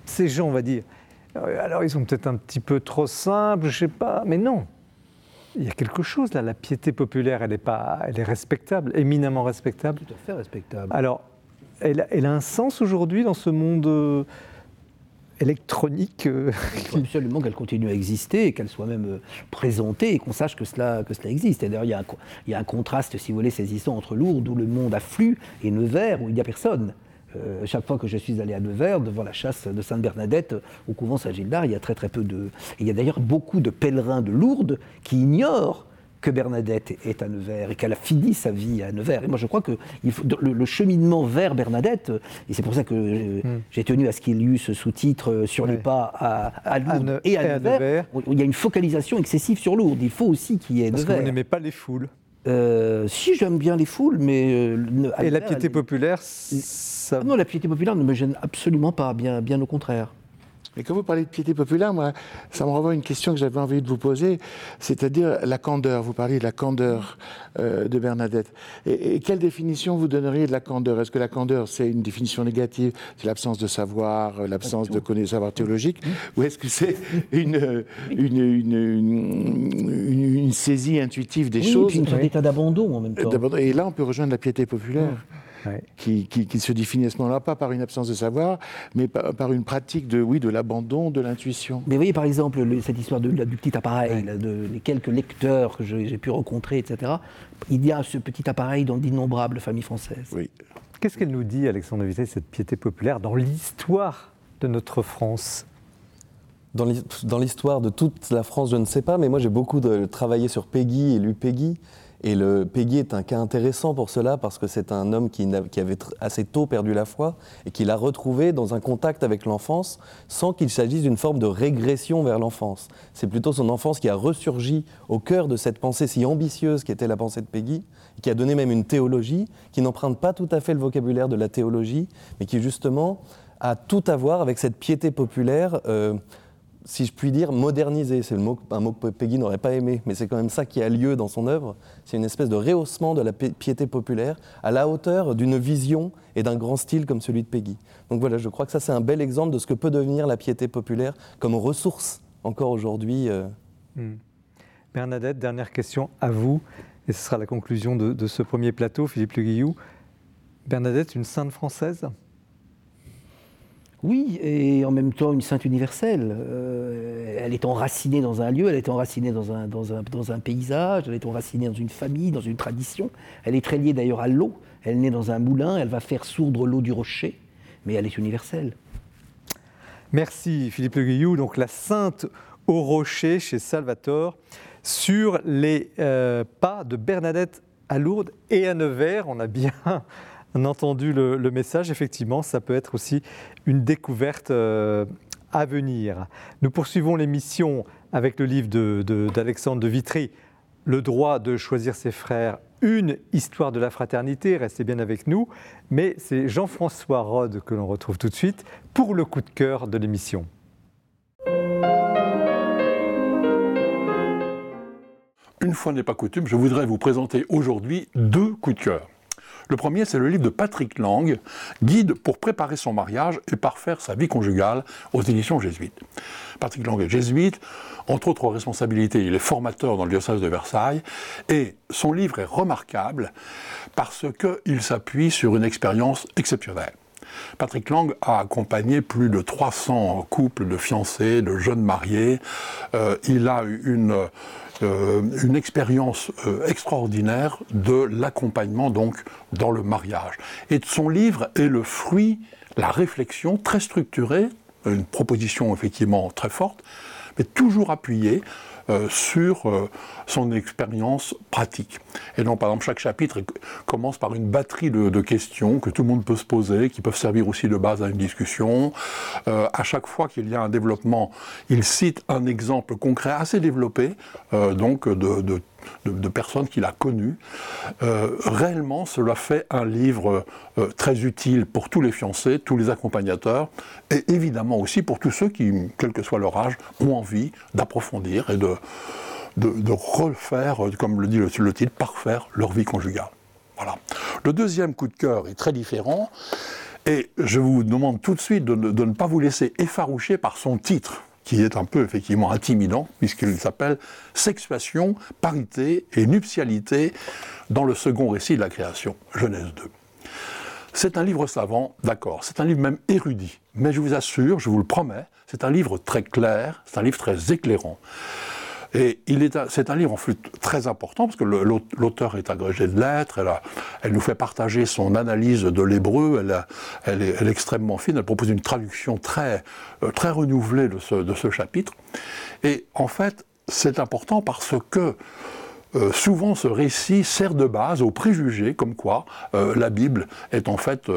ces gens, on va dire, euh, alors ils sont peut-être un petit peu trop simples, je sais pas, mais non. Il y a quelque chose là, la piété populaire, elle est, pas, elle est respectable, éminemment respectable.
Tout à fait respectable.
Alors, elle, elle a un sens aujourd'hui dans ce monde euh, électronique.
Euh, Il faut absolument qu'elle continue à exister et qu'elle soit même euh, présentée et qu'on sache que cela, que cela existe. Et d'ailleurs, il y, a un, il y a un contraste, si vous voulez, saisissant entre Lourdes, où le monde afflue, et Nevers, où il n'y a personne. Euh, chaque fois que je suis allé à Nevers, devant la chasse de Sainte-Bernadette, au couvent Saint-Gildard, il y a très très peu de... il y a d'ailleurs beaucoup de pèlerins de Lourdes qui ignorent que Bernadette est à Nevers et qu'elle a fini sa vie à Nevers. Et moi, je crois que le, cheminement vers Bernadette, et c'est pour ça que hmm. j'ai tenu à ce qu'il y ait eu ce sous-titre euh, sur les pas à, Lourdes et à, Nevers, il y a une focalisation excessive sur Lourdes. Il faut aussi qu'il y ait
Parce
Nevers.
que vous n'aimez pas les foules
euh, si j'aime bien les foules, mais
euh, et la piété populaire, ça...
Non, la piété populaire ne me gêne absolument pas, bien, bien au contraire.
Mais quand vous parlez de piété populaire, moi, ça me renvoie à une question que j'avais envie de vous poser, c'est-à-dire la candeur. Vous parliez de la candeur euh, de Bernadette. Et, quelle définition vous donneriez de la candeur? Est-ce que la candeur, c'est une définition négative C'est l'absence de savoir, euh, l'absence de connaissance, savoir théologique Ou est-ce que c'est une une, une, une, saisie intuitive des choses
Oui, puis une état d'abandon en même temps.
Et là, on peut rejoindre la piété populaire qui, se définit à ce moment-là, pas par une absence de savoir, mais par, une pratique de, oui, de l'abandon, de l'intuition.
Mais vous voyez, par exemple, cette histoire de, du petit appareil, de les quelques lecteurs que j'ai pu rencontrer, etc., il y a ce petit appareil dans d'innombrables familles françaises.
Oui.
Qu'est-ce qu'elle nous dit, Alexandre Vité, cette piété populaire, dans l'histoire de notre France?
Dans l'histoire de toute la France, je ne sais pas, mais moi j'ai beaucoup de, travaillé sur Peggy et lu Peggy. Et le Peggy est un cas intéressant pour cela parce que c'est un homme qui, avait assez tôt perdu la foi et qui l'a retrouvé dans un contact avec l'enfance sans qu'il s'agisse d'une forme de régression vers l'enfance. C'est plutôt son enfance qui a ressurgi au cœur de cette pensée si ambitieuse qui était la pensée de Peggy, qui a donné même une théologie qui n'emprunte pas tout à fait le vocabulaire de la théologie, mais qui justement a tout à voir avec cette piété populaire. Euh, si je puis dire, modernisé. C'est mot, un mot que Peggy n'aurait pas aimé, mais c'est quand même ça qui a lieu dans son œuvre. C'est une espèce de rehaussement de la piété populaire à la hauteur d'une vision et d'un grand style comme celui de Peggy. Donc voilà, je crois que ça c'est un bel exemple de ce que peut devenir la piété populaire comme ressource encore aujourd'hui. Euh. Hmm.
Bernadette, dernière question à vous, et ce sera la conclusion de, ce premier plateau, Philippe Le Guillou. Bernadette, une sainte française?
Oui, et en même temps une sainte universelle. Euh, elle est enracinée dans un lieu, elle est enracinée dans un, paysage, elle est enracinée dans une famille, dans une tradition. Elle est très liée d'ailleurs à l'eau. Elle naît dans un moulin, elle va faire sourdre l'eau du rocher, mais elle est universelle.
Merci Philippe Le Guillou. Donc la sainte au rocher chez Salvatore sur les euh, pas de Bernadette à Lourdes et à Nevers. On a bien entendu le, message. Effectivement, ça peut être aussi une découverte euh, à venir. Nous poursuivons l'émission avec le livre d'Alexandre de, de, Vitry, Le droit de choisir ses frères, une histoire de la fraternité. Restez bien avec nous. Mais c'est Jean-François Rode que l'on retrouve tout de suite pour le coup de cœur de l'émission.
Une fois n'est pas coutume, je voudrais vous présenter aujourd'hui deux coups de cœur. Le premier, c'est le livre de Patrick Lang, Guide pour préparer son mariage et parfaire sa vie conjugale aux éditions jésuites. Patrick Lang est jésuite, entre autres responsabilités, il est formateur dans le diocèse de Versailles, et son livre est remarquable parce qu'il s'appuie sur une expérience exceptionnelle. Patrick Lang a accompagné plus de 300 couples de fiancés, de jeunes mariés. Euh, il a une, euh, une expérience euh, extraordinaire de l'accompagnement donc dans le mariage. Et son livre est le fruit, la réflexion très structurée, une proposition effectivement très forte, mais toujours appuyée euh, sur son expérience pratique. Et donc, par exemple, chaque chapitre commence par une batterie de, questions que tout le monde peut se poser, qui peuvent servir aussi de base à une discussion. Euh, à chaque fois qu'il y a un développement, il cite un exemple concret assez développé, donc de, de de, personnes qu'il a connues. Euh, réellement, cela fait un livre euh, très utile pour tous les fiancés, tous les accompagnateurs, et évidemment aussi pour tous ceux qui, quel que soit leur âge, ont envie d'approfondir et de, de, refaire, comme le dit le, le titre, parfaire leur vie conjugale. Voilà. Le deuxième coup de cœur est très différent. Et je vous demande tout de suite de ne pas vous laisser effaroucher par son titre qui est un peu effectivement intimidant, puisqu'il s'appelle Sexuation, parité et nuptialité dans le second récit de la création, Genèse 2. C'est un livre savant, d'accord, c'est un livre même érudit, mais je vous assure, je vous le promets, c'est un livre très clair, c'est un livre très éclairant. Et c'est un livre en flûte très important parce que l'auteur est agrégé de lettres, elle, nous fait partager son analyse de l'hébreu, elle, est extrêmement fine, elle propose une traduction très, euh, très renouvelée de ce, de ce chapitre. Et en fait, c'est important parce que euh, souvent ce récit sert de base aux préjugés comme quoi euh, la Bible est en fait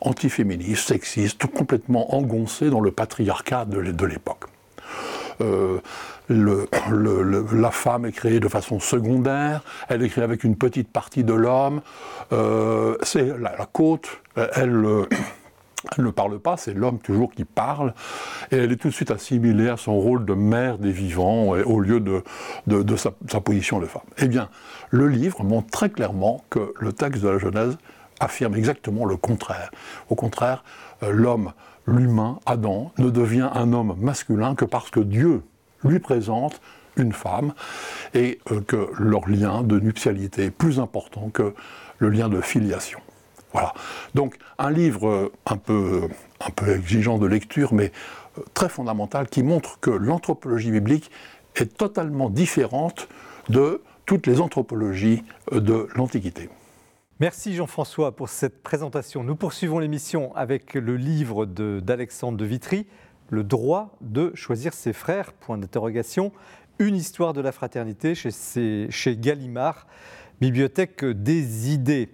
antiféministe, sexiste, complètement engoncée dans le patriarcat de l'époque. Euh, la femme est créée de façon secondaire, elle est créée avec une petite partie de l'homme, euh, c'est la, côte, elle, elle ne parle pas, c'est l'homme toujours qui parle, et elle est tout de suite assimilée à son rôle de mère des vivants au lieu de, sa, position de femme. Eh bien, le livre montre très clairement que le texte de la Genèse affirme exactement le contraire. Au contraire, euh, l'homme l'humain, Adam, ne devient un homme masculin que parce que Dieu lui présente une femme et euh, que leur lien de nuptialité est plus important que le lien de filiation. Voilà. Donc un livre euh, un peu, exigeant de lecture, mais euh, très fondamental, qui montre que l'anthropologie biblique est totalement différente de toutes les anthropologies de l'Antiquité.
Merci Jean-François pour cette présentation. Nous poursuivons l'émission avec le livre d'Alexandre de, Vitry, Le droit de choisir ses frères, point d'interrogation, une histoire de la fraternité chez, Gallimard, Bibliothèque des idées.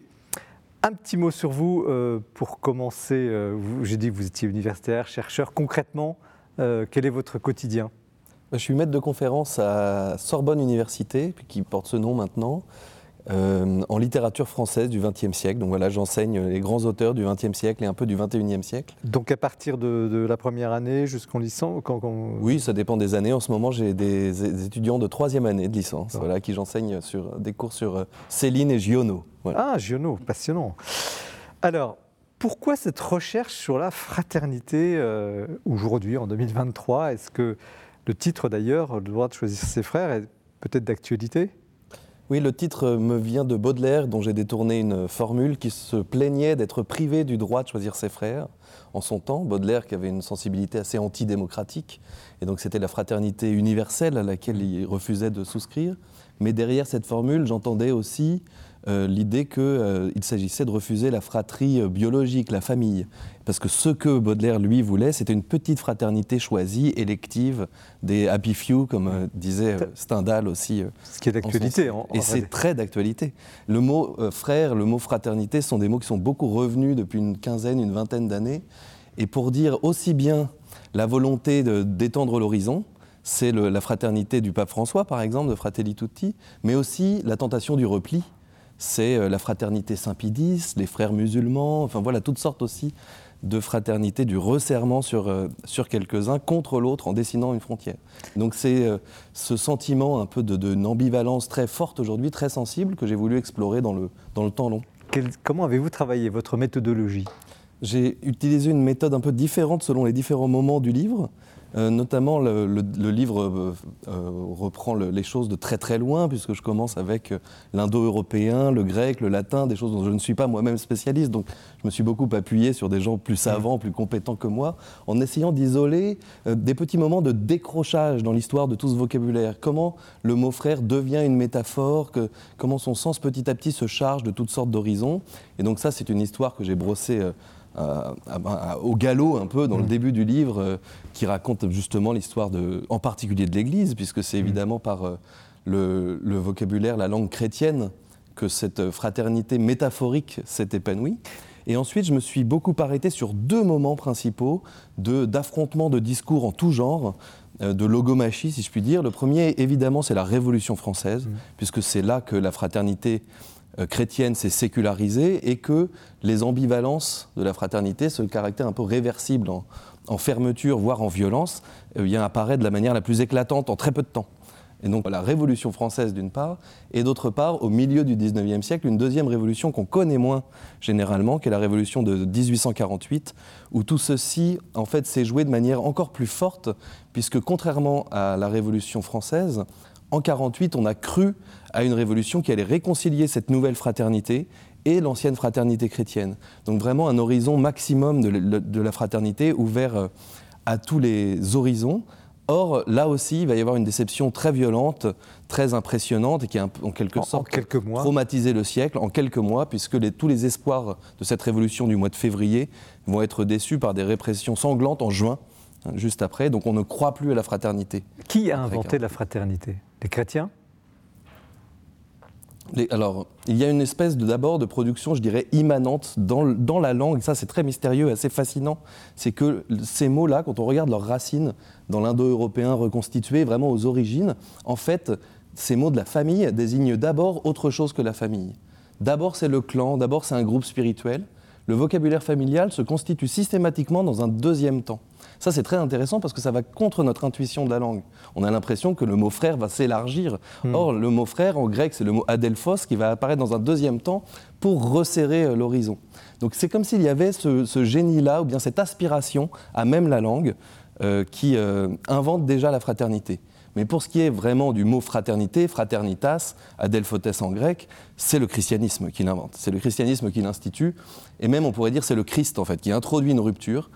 Un petit mot sur vous euh, pour commencer. Euh, j'ai dit que vous étiez universitaire, chercheur. Concrètement, euh, quel est votre quotidien?
Je suis maître de conférence à Sorbonne Université, qui porte ce nom maintenant. Euh, en littérature française du XXe siècle. Donc voilà, j'enseigne les grands auteurs du XXe siècle et un peu du XXIe siècle.
Donc à partir de, la première année jusqu'en licence quand,
Oui, ça dépend des années. En ce moment, j'ai des, étudiants de troisième année de licence, voilà, à qui j'enseigne sur des cours sur euh, Céline et Giono.
Ah, Giono, passionnant. Alors, pourquoi cette recherche sur la fraternité euh, aujourd'hui, en 2023 Est-ce que le titre d'ailleurs, le droit de choisir ses frères, est peut-être d'actualité?
Oui, le titre me vient de Baudelaire, dont j'ai détourné une formule qui se plaignait d'être privé du droit de choisir ses frères en son temps. Baudelaire qui avait une sensibilité assez antidémocratique, et donc c'était la fraternité universelle à laquelle il refusait de souscrire. Mais derrière cette formule, j'entendais aussi euh, l'idée qu'il euh, s'agissait de refuser la fratrie euh, biologique, la famille. Parce que ce que Baudelaire, lui, voulait, c'était une petite fraternité choisie, élective, des happy few, comme disait Stendhal aussi.
ce qui est d'actualité.
Et c'est très d'actualité. Le mot frère, le mot fraternité sont des mots qui sont beaucoup revenus depuis une quinzaine, une vingtaine d'années. Et pour dire aussi bien la volonté d'étendre l'horizon, c'est la fraternité du pape François, par exemple, de Fratelli Tutti, mais aussi la tentation du repli, c'est euh, la fraternité Saint-Pédis, les frères musulmans, enfin voilà, toutes sortes aussi de fraternité, du resserrement sur, euh, sur quelques-uns contre l'autre en dessinant une frontière. Donc c'est euh, ce sentiment un peu d'une ambivalence très forte aujourd'hui, très sensible, que j'ai voulu explorer dans le, dans le temps long.
comment avez-vous travaillé votre méthodologie?
J'ai utilisé une méthode un peu différente selon les différents moments du livre. Euh, notamment, le, le- le livre euh, euh, reprend le- les choses de très très loin, puisque je commence avec l'indo-européen, le grec, le latin, des choses dont je ne suis pas moi-même spécialiste. Donc, je me suis beaucoup appuyé sur des gens plus savants, plus compétents que moi, en essayant d'isoler euh, des petits moments de décrochage dans l'histoire de tout ce vocabulaire. Comment le mot frère devient une métaphore, que, comment son sens petit à petit se charge de toutes sortes d'horizons. Et donc, ça, c'est une histoire que j'ai brossée. Euh, à- à- à- au galop un peu dans le début du livre euh, qui raconte justement l'histoire de, en particulier de l'Église, puisque c'est évidemment par euh, le, le vocabulaire, la langue chrétienne que cette fraternité métaphorique s'est épanouie. Et ensuite, je me suis beaucoup arrêté sur deux moments principaux de- d'affrontement de, discours en tout genre, de logomachie, si je puis dire. Le premier, évidemment, c'est la Révolution française, puisque c'est là que la fraternité chrétienne s'est sécularisée et que les ambivalences de la fraternité, ce caractère un peu réversible en, fermeture, voire en violence, euh, vient apparaître de la manière la plus éclatante en très peu de temps. Et donc la Révolution française d'une part, et d'autre part, au milieu du 19e siècle, une deuxième révolution qu'on connaît moins généralement, qui est la Révolution de 1848, où tout ceci en fait s'est joué de manière encore plus forte, puisque contrairement à la Révolution française, en 48, on a cru à une révolution qui allait réconcilier cette nouvelle fraternité et l'ancienne fraternité chrétienne. Donc vraiment un horizon maximum de, la- fraternité ouvert euh, à tous les horizons. Or, là aussi, il va y avoir une déception très violente, très impressionnante et qui a en quelque
En- en
sorte
quelques mois.
traumatisé le siècle en quelques mois, puisque les- tous les espoirs de cette révolution du mois de février vont être déçus par des répressions sanglantes en juin, hein, juste après. Donc on ne croit plus à la fraternité.
Qui a inventé la fraternité? Les chrétiens?
Alors, il y a une espèce d'abord de production, je dirais, immanente dans la langue. Ça, c'est très mystérieux, assez fascinant. C'est que ces mots-là, quand on regarde leurs racines dans l'indo-européen reconstitué, vraiment aux origines, en fait, ces mots de la famille désignent d'abord autre chose que la famille. D'abord, c'est le clan, d'abord, c'est un groupe spirituel. Le vocabulaire familial se constitue systématiquement dans un deuxième temps. Ça, c'est très intéressant parce que ça va contre notre intuition de la langue. On a l'impression que le mot frère va s'élargir. Or, le mot frère, en grec, c'est le mot adelphos qui va apparaître dans un deuxième temps pour resserrer euh, l'horizon. Donc, c'est comme s'il y avait ce, ce génie-là, ou bien cette aspiration à même la langue, euh, qui euh, invente déjà la fraternité. Mais pour ce qui est vraiment du mot fraternité, fraternitas, adelphotes en grec, c'est le christianisme qui l'invente. C'est le christianisme qui l'institue. Et même, on pourrait dire, c'est le Christ, en fait, qui introduit une rupture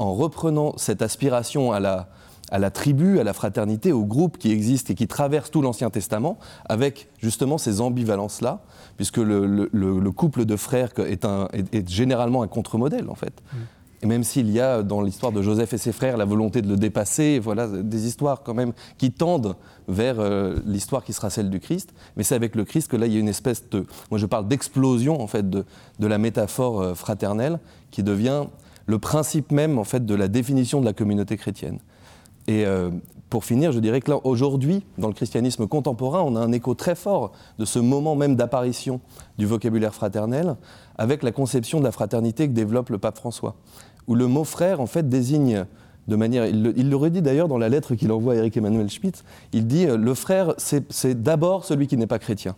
en reprenant cette aspiration à la, à la tribu, à la fraternité, au groupe qui existe et qui traverse tout l'Ancien Testament, avec justement ces ambivalences-là, puisque le, le- le- le couple de frères est, un- est- est généralement un contre-modèle, en fait. Et même s'il y a dans l'histoire de Joseph et ses frères la volonté de le dépasser, voilà, des histoires quand même qui tendent vers euh, l'histoire qui sera celle du Christ, mais c'est avec le Christ que là il y a une espèce de, moi je parle d'explosion en fait de, de la métaphore euh, fraternelle qui devient le principe même en fait de la définition de la communauté chrétienne. Et euh, pour finir, je dirais que là, aujourd'hui, dans le christianisme contemporain, on a un écho très fort de ce moment même d'apparition du vocabulaire fraternel avec la conception de la fraternité que développe le pape François, où le mot frère, en fait, désigne de manière. Il le, il redit d'ailleurs dans la lettre qu'il envoie à Eric Emmanuel Schmitt. Il dit euh, le frère, c'est d'abord celui qui n'est pas chrétien.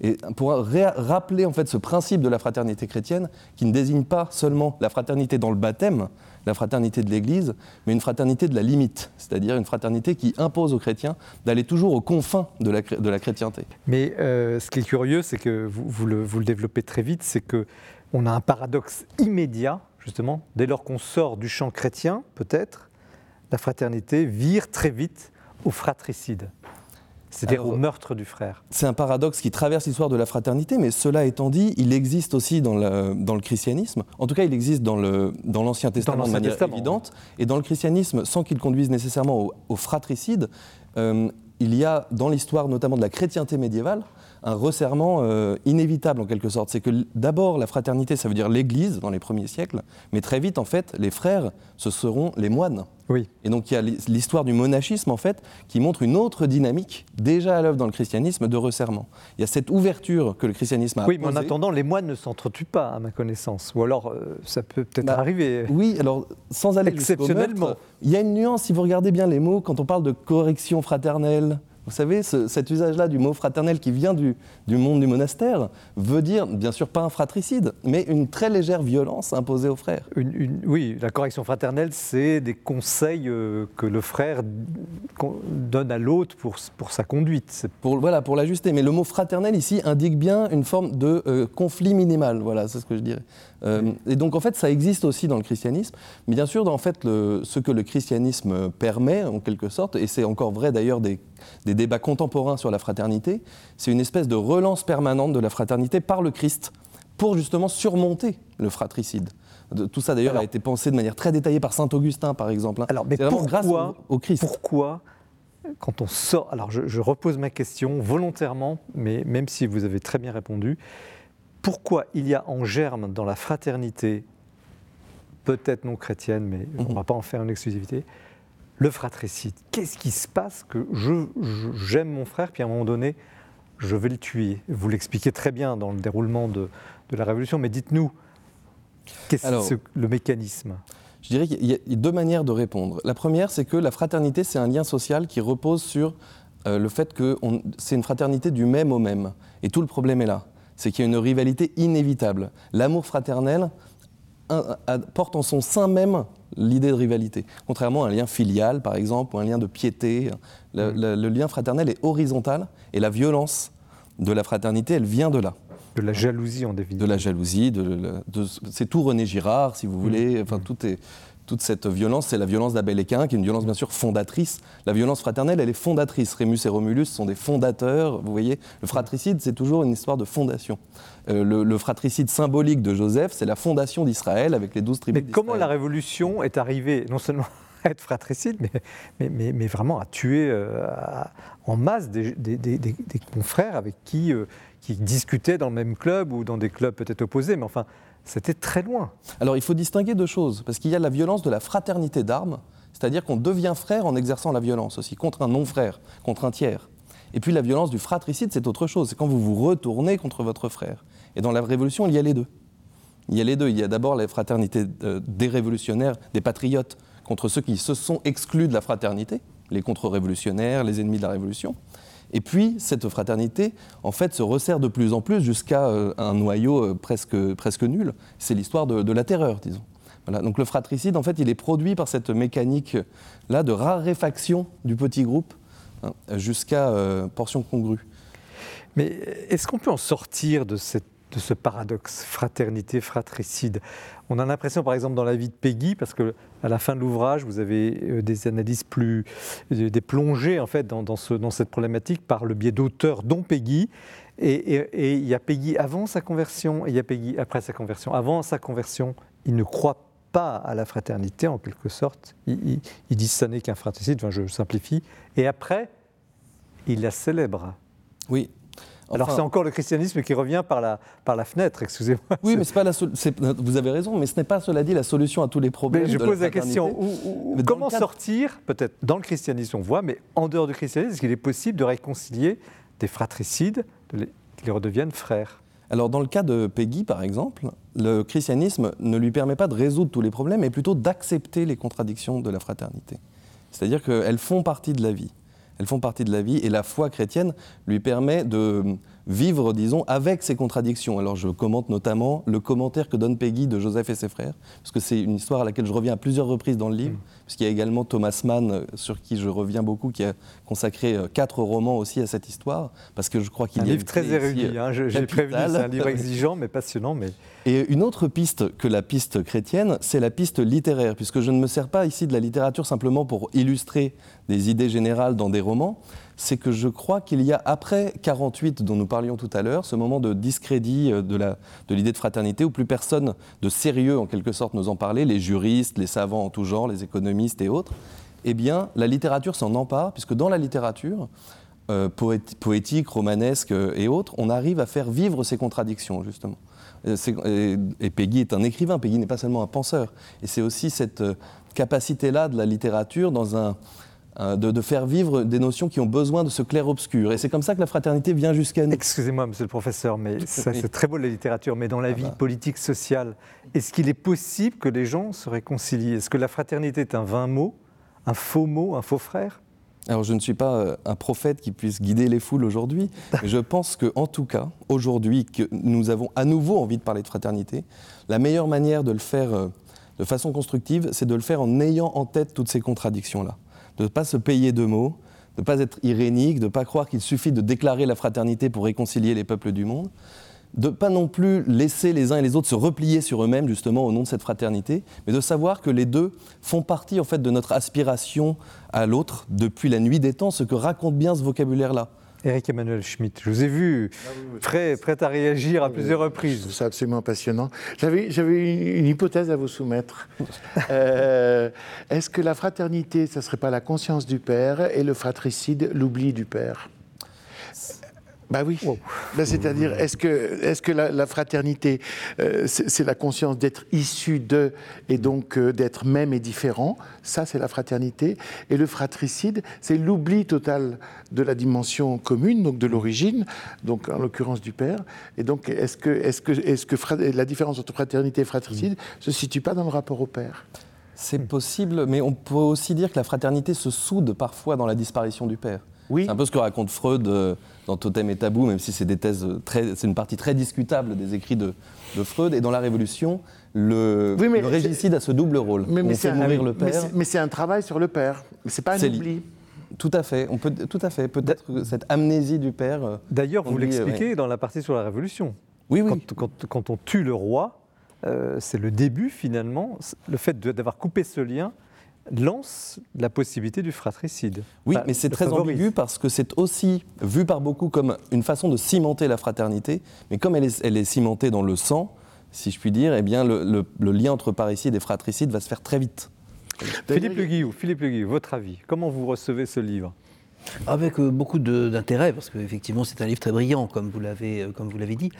Et pour rappeler en fait ce principe de la fraternité chrétienne, qui ne désigne pas seulement la fraternité dans le baptême, la fraternité de l'Église, mais une fraternité de la limite, c'est-à-dire une fraternité qui impose aux chrétiens d'aller toujours aux confins de la, de la chrétienté.
Mais euh, ce qui est curieux, c'est que vous, vous le, vous le développez très vite, c'est que on a un paradoxe immédiat, justement, dès lors qu'on sort du champ chrétien, peut-être, la fraternité vire très vite au fratricide, c'est-à-dire au meurtre du frère.
C'est un paradoxe qui traverse l'histoire de la fraternité, mais cela étant dit, il existe aussi dans le, dans le christianisme. En tout cas, il existe dans l'Ancien Testament de manière
Testament,
évidente. Et dans le christianisme, sans qu'il conduise nécessairement au, au fratricide, euh, il y a dans l'histoire notamment de la chrétienté médiévale un resserrement euh, inévitable en quelque sorte. C'est que d'abord la fraternité, ça veut dire l'Église dans les premiers siècles, mais très vite en fait, les frères, ce seront les moines.
Oui.
Et donc il y a l'histoire du monachisme en fait qui montre une autre dynamique déjà à l'œuvre dans le christianisme de resserrement. Il y a cette ouverture que le christianisme a
Oui, mais en attendant, les moines ne s'entretuent pas, à ma connaissance. Ou alors, euh, ça peut peut-être
Bah,
arriver.
Oui, alors sans aller
Exceptionnellement.
il y a une nuance si vous regardez bien les mots quand on parle de correction fraternelle, Vous savez, ce- cet usage-là du mot fraternel qui vient du, du monde du monastère veut dire, bien sûr, pas un fratricide, mais une très légère violence imposée aux frères.
Une- une- oui, la correction fraternelle, c'est des conseils euh, que le frère donne à l'autre pour, pour sa conduite.
Pour, voilà, pour l'ajuster. Mais le mot fraternel ici indique bien une forme de euh, conflit minimal. Voilà, c'est ce que je dirais. Euh, et donc en fait, ça existe aussi dans le christianisme. Mais bien sûr, en fait, le- ce que le christianisme permet, en quelque sorte, et c'est encore vrai d'ailleurs des, des débats contemporains sur la fraternité, c'est une espèce de relance permanente de la fraternité par le Christ pour justement surmonter le fratricide. De- tout ça d'ailleurs a été pensé de manière très détaillée par saint Augustin, par exemple. hein.
Alors, mais
grâce
pourquoi,
au, au Christ.
pourquoi, quand on sort. Alors, je, je repose ma question volontairement, mais même si vous avez très bien répondu, pourquoi il y a en germe dans la fraternité, peut-être non chrétienne, mais on ne
Mhm.
va pas en faire une exclusivité, le fratricide Qu'est-ce qui se passe que je, j'aime mon frère, puis à un moment donné, je vais le tuer Vous l'expliquez très bien dans le déroulement de, de la Révolution, mais dites-nous, qu'est-ce
Alors-
le mécanisme?
Je dirais qu'il y a deux manières de répondre. La première, c'est que la fraternité, c'est un lien social qui repose sur euh, le fait que on- c'est une fraternité du même au même. Et tout le problème est là. C'est qu'il y a une rivalité inévitable. L'amour fraternel porte en son sein même l'idée de rivalité. Contrairement à un lien filial, par exemple, ou un lien de piété, le, le- le lien fraternel est horizontal et la violence de la fraternité, elle vient de là
De la jalousie en définitive.
de la jalousie, de, de- de- c'est tout René Girard, si vous voulez. Enfin, tout est, toute cette violence, c'est la violence d'Abel et Cain, qui est une violence bien sûr fondatrice. La violence fraternelle, elle est fondatrice. Rémus et Romulus sont des fondateurs. Vous voyez, le fratricide, c'est toujours une histoire de fondation. Euh, le, le fratricide symbolique de Joseph, c'est la fondation d'Israël avec les douze tribus.
Mais comment la. Révolution est arrivée non seulement [laughs] à être fratricide, mais, mais, mais, mais vraiment à tuer euh, à- en masse des, des- des- des- des confrères avec qui, euh, qui discutaient dans le même club ou dans des clubs peut-être opposés, mais enfin, c'était très loin.
Alors il faut distinguer deux choses, parce qu'il y a la violence de la fraternité d'armes, c'est-à-dire qu'on devient frère en exerçant la violence aussi, contre un non-frère, contre un tiers. Et puis la violence du fratricide, c'est autre chose, c'est quand vous vous retournez contre votre frère. Et dans la Révolution, il y a les deux. Il y a les deux. Il y a d'abord la fraternité euh, des révolutionnaires, des patriotes, contre ceux qui se sont exclus de la fraternité, les contre-révolutionnaires, les ennemis de la Révolution. Et puis, cette fraternité, en fait, se resserre de plus en plus jusqu'à euh, un noyau euh, presque, presque nul. C'est l'histoire de, la terreur, disons. Voilà. Donc le fratricide, en fait, il est produit par cette mécanique-là de raréfaction du petit groupe hein, jusqu'à euh, portion congrue.
Mais est-ce qu'on peut en sortir de, cette- de ce paradoxe fraternité-fratricide On a l'impression, par exemple, dans la vie de Peggy, parce que à la fin de l'ouvrage, vous avez euh, des analyses plus, euh, des plongées en fait dans, dans ce- dans cette problématique par le biais d'auteurs, dont Peggy. Et, il y a Peggy avant sa conversion et il y a Peggy après sa conversion. Avant sa conversion, il ne croit pas à la fraternité en quelque sorte. Il, il, il dit ça n'est qu'un fratricide. Enfin, je simplifie. Et après, il la célèbre.
Oui.
Alors
Enfin,
c'est encore le christianisme qui revient par la, par la fenêtre, excusez-moi.
Oui, mais c'est pas la vous avez raison, mais ce n'est pas, cela dit, la solution à tous les problèmes.
Mais je
de
pose la, question, où- où- comment
cadre-
sortir, peut-être dans le christianisme on voit, mais en dehors du christianisme, est-ce qu'il est possible de réconcilier des fratricides, de les, qu'ils redeviennent frères?
Alors, dans le cas de Peggy, par exemple, le christianisme ne lui permet pas de résoudre tous les problèmes, mais plutôt d'accepter les contradictions de la fraternité. C'est-à-dire qu'elles font partie de la vie. Elles font partie de la vie et la foi chrétienne lui permet de vivre, disons, avec ces contradictions. Alors je commente notamment le commentaire que donne Peggy de Joseph et ses frères, parce que c'est une histoire à laquelle je reviens à plusieurs reprises dans le livre, puisqu'il y a également Thomas Mann, euh, sur qui je reviens beaucoup, qui a consacré euh, quatre romans aussi à cette histoire, parce que je crois qu'il
Un
y a
livre
une
très érudit,
euh,
hein, je- j'ai prévenu, c'est un livre exigeant mais passionnant. Mais...
Et une autre piste que la piste chrétienne, c'est la piste littéraire, puisque je ne me sers pas ici de la littérature simplement pour illustrer des idées générales dans des romans, c'est que je crois qu'il y a, après 48 dont nous parlions tout à l'heure, ce moment de discrédit euh, de de l'idée de, fraternité, où plus personne de sérieux, en quelque sorte, nous en parlait, les juristes, les savants en tout genre, les économistes et autres, eh bien, la littérature s'en empare, puisque dans la littérature, euh, poét- poétique, romanesque euh, et autres, on arrive à faire vivre ces contradictions, justement. Et, et Peggy est un écrivain, Peggy n'est pas seulement un penseur. Et c'est aussi cette capacité-là de la littérature dans un- de, de faire vivre des notions qui ont besoin de ce clair-obscur. Et c'est comme ça que la fraternité vient jusqu'à nous.
Excusez-moi, monsieur le professeur, mais ça, c'est très beau la littérature, mais dans la vie
bah.
politique, sociale, est-ce qu'il est possible que les gens se réconcilient? Est-ce que la fraternité est un vain mot, un faux mot, un faux frère?
Alors je ne suis pas euh, un prophète qui puisse guider les foules aujourd'hui, [laughs] mais je pense qu'en tout cas, aujourd'hui, que nous avons à nouveau envie de parler de fraternité, la meilleure manière de le faire euh, de façon constructive, c'est de le faire en ayant en tête toutes ces contradictions-là. De ne pas se payer de mots, de ne pas être irénique, de ne pas croire qu'il suffit de déclarer la fraternité pour réconcilier les peuples du monde, de ne pas non plus laisser les uns et les autres se replier sur eux-mêmes justement au nom de cette fraternité, mais de savoir que les deux font partie en fait de notre aspiration à l'autre depuis la nuit des temps, ce que raconte bien ce vocabulaire-là.
Eric Emmanuel Schmitt, je vous ai vu prêt, prêt à réagir à plusieurs reprises.
C'est absolument passionnant. J'avais, j'avais une hypothèse à vous soumettre. [laughs] Euh, est-ce que la fraternité, ça ne serait pas la conscience du Père et le fratricide, l'oubli du Père? Bah oui. Bah, c'est-à-dire, est-ce que, est que la, fraternité, euh, c'est la conscience d'être issu de et donc euh, d'être même et différent? Ça, c'est la fraternité. Et le fratricide, c'est l'oubli total de la dimension commune, donc de l'origine, donc en l'occurrence du père. Et donc, est-ce que, est que, est que la différence entre fraternité et fratricide ne se situe pas dans le rapport au père?
C'est possible, mais on peut aussi dire que la fraternité se soude parfois dans la disparition du père. Oui. C'est un peu ce que raconte Freud euh, dans Totem et Tabou, même si c'est des thèses très, c'est une partie très discutable des écrits de, Freud. Et dans la Révolution, le, régicide a ce double rôle.
Mais, mais c'est mourir le père. Mais c'est un travail sur le père. C'est pas un oubli.
Tout à fait. On peut, tout à fait. Peut-être cette amnésie du père. Euh,
D'ailleurs, vous l'expliquez dans la partie sur la Révolution.
Oui, oui.
Quand, on tue le roi, euh, c'est le début finalement, le fait d'avoir coupé ce lien lance la possibilité du fratricide.
Oui, mais c'est très ambigu parce que c'est aussi vu par beaucoup comme une façon de cimenter la fraternité, mais comme elle est, elle est cimentée dans le sang, si je puis dire, eh bien le, lien entre parricide et fratricide va se faire très vite.
Philippe Le Philippe Le votre avis, comment vous recevez ce livre?
Avec euh, beaucoup d'intérêt, parce qu'effectivement c'est un livre très brillant, comme vous l'avez euh, comme vous l'avez dit.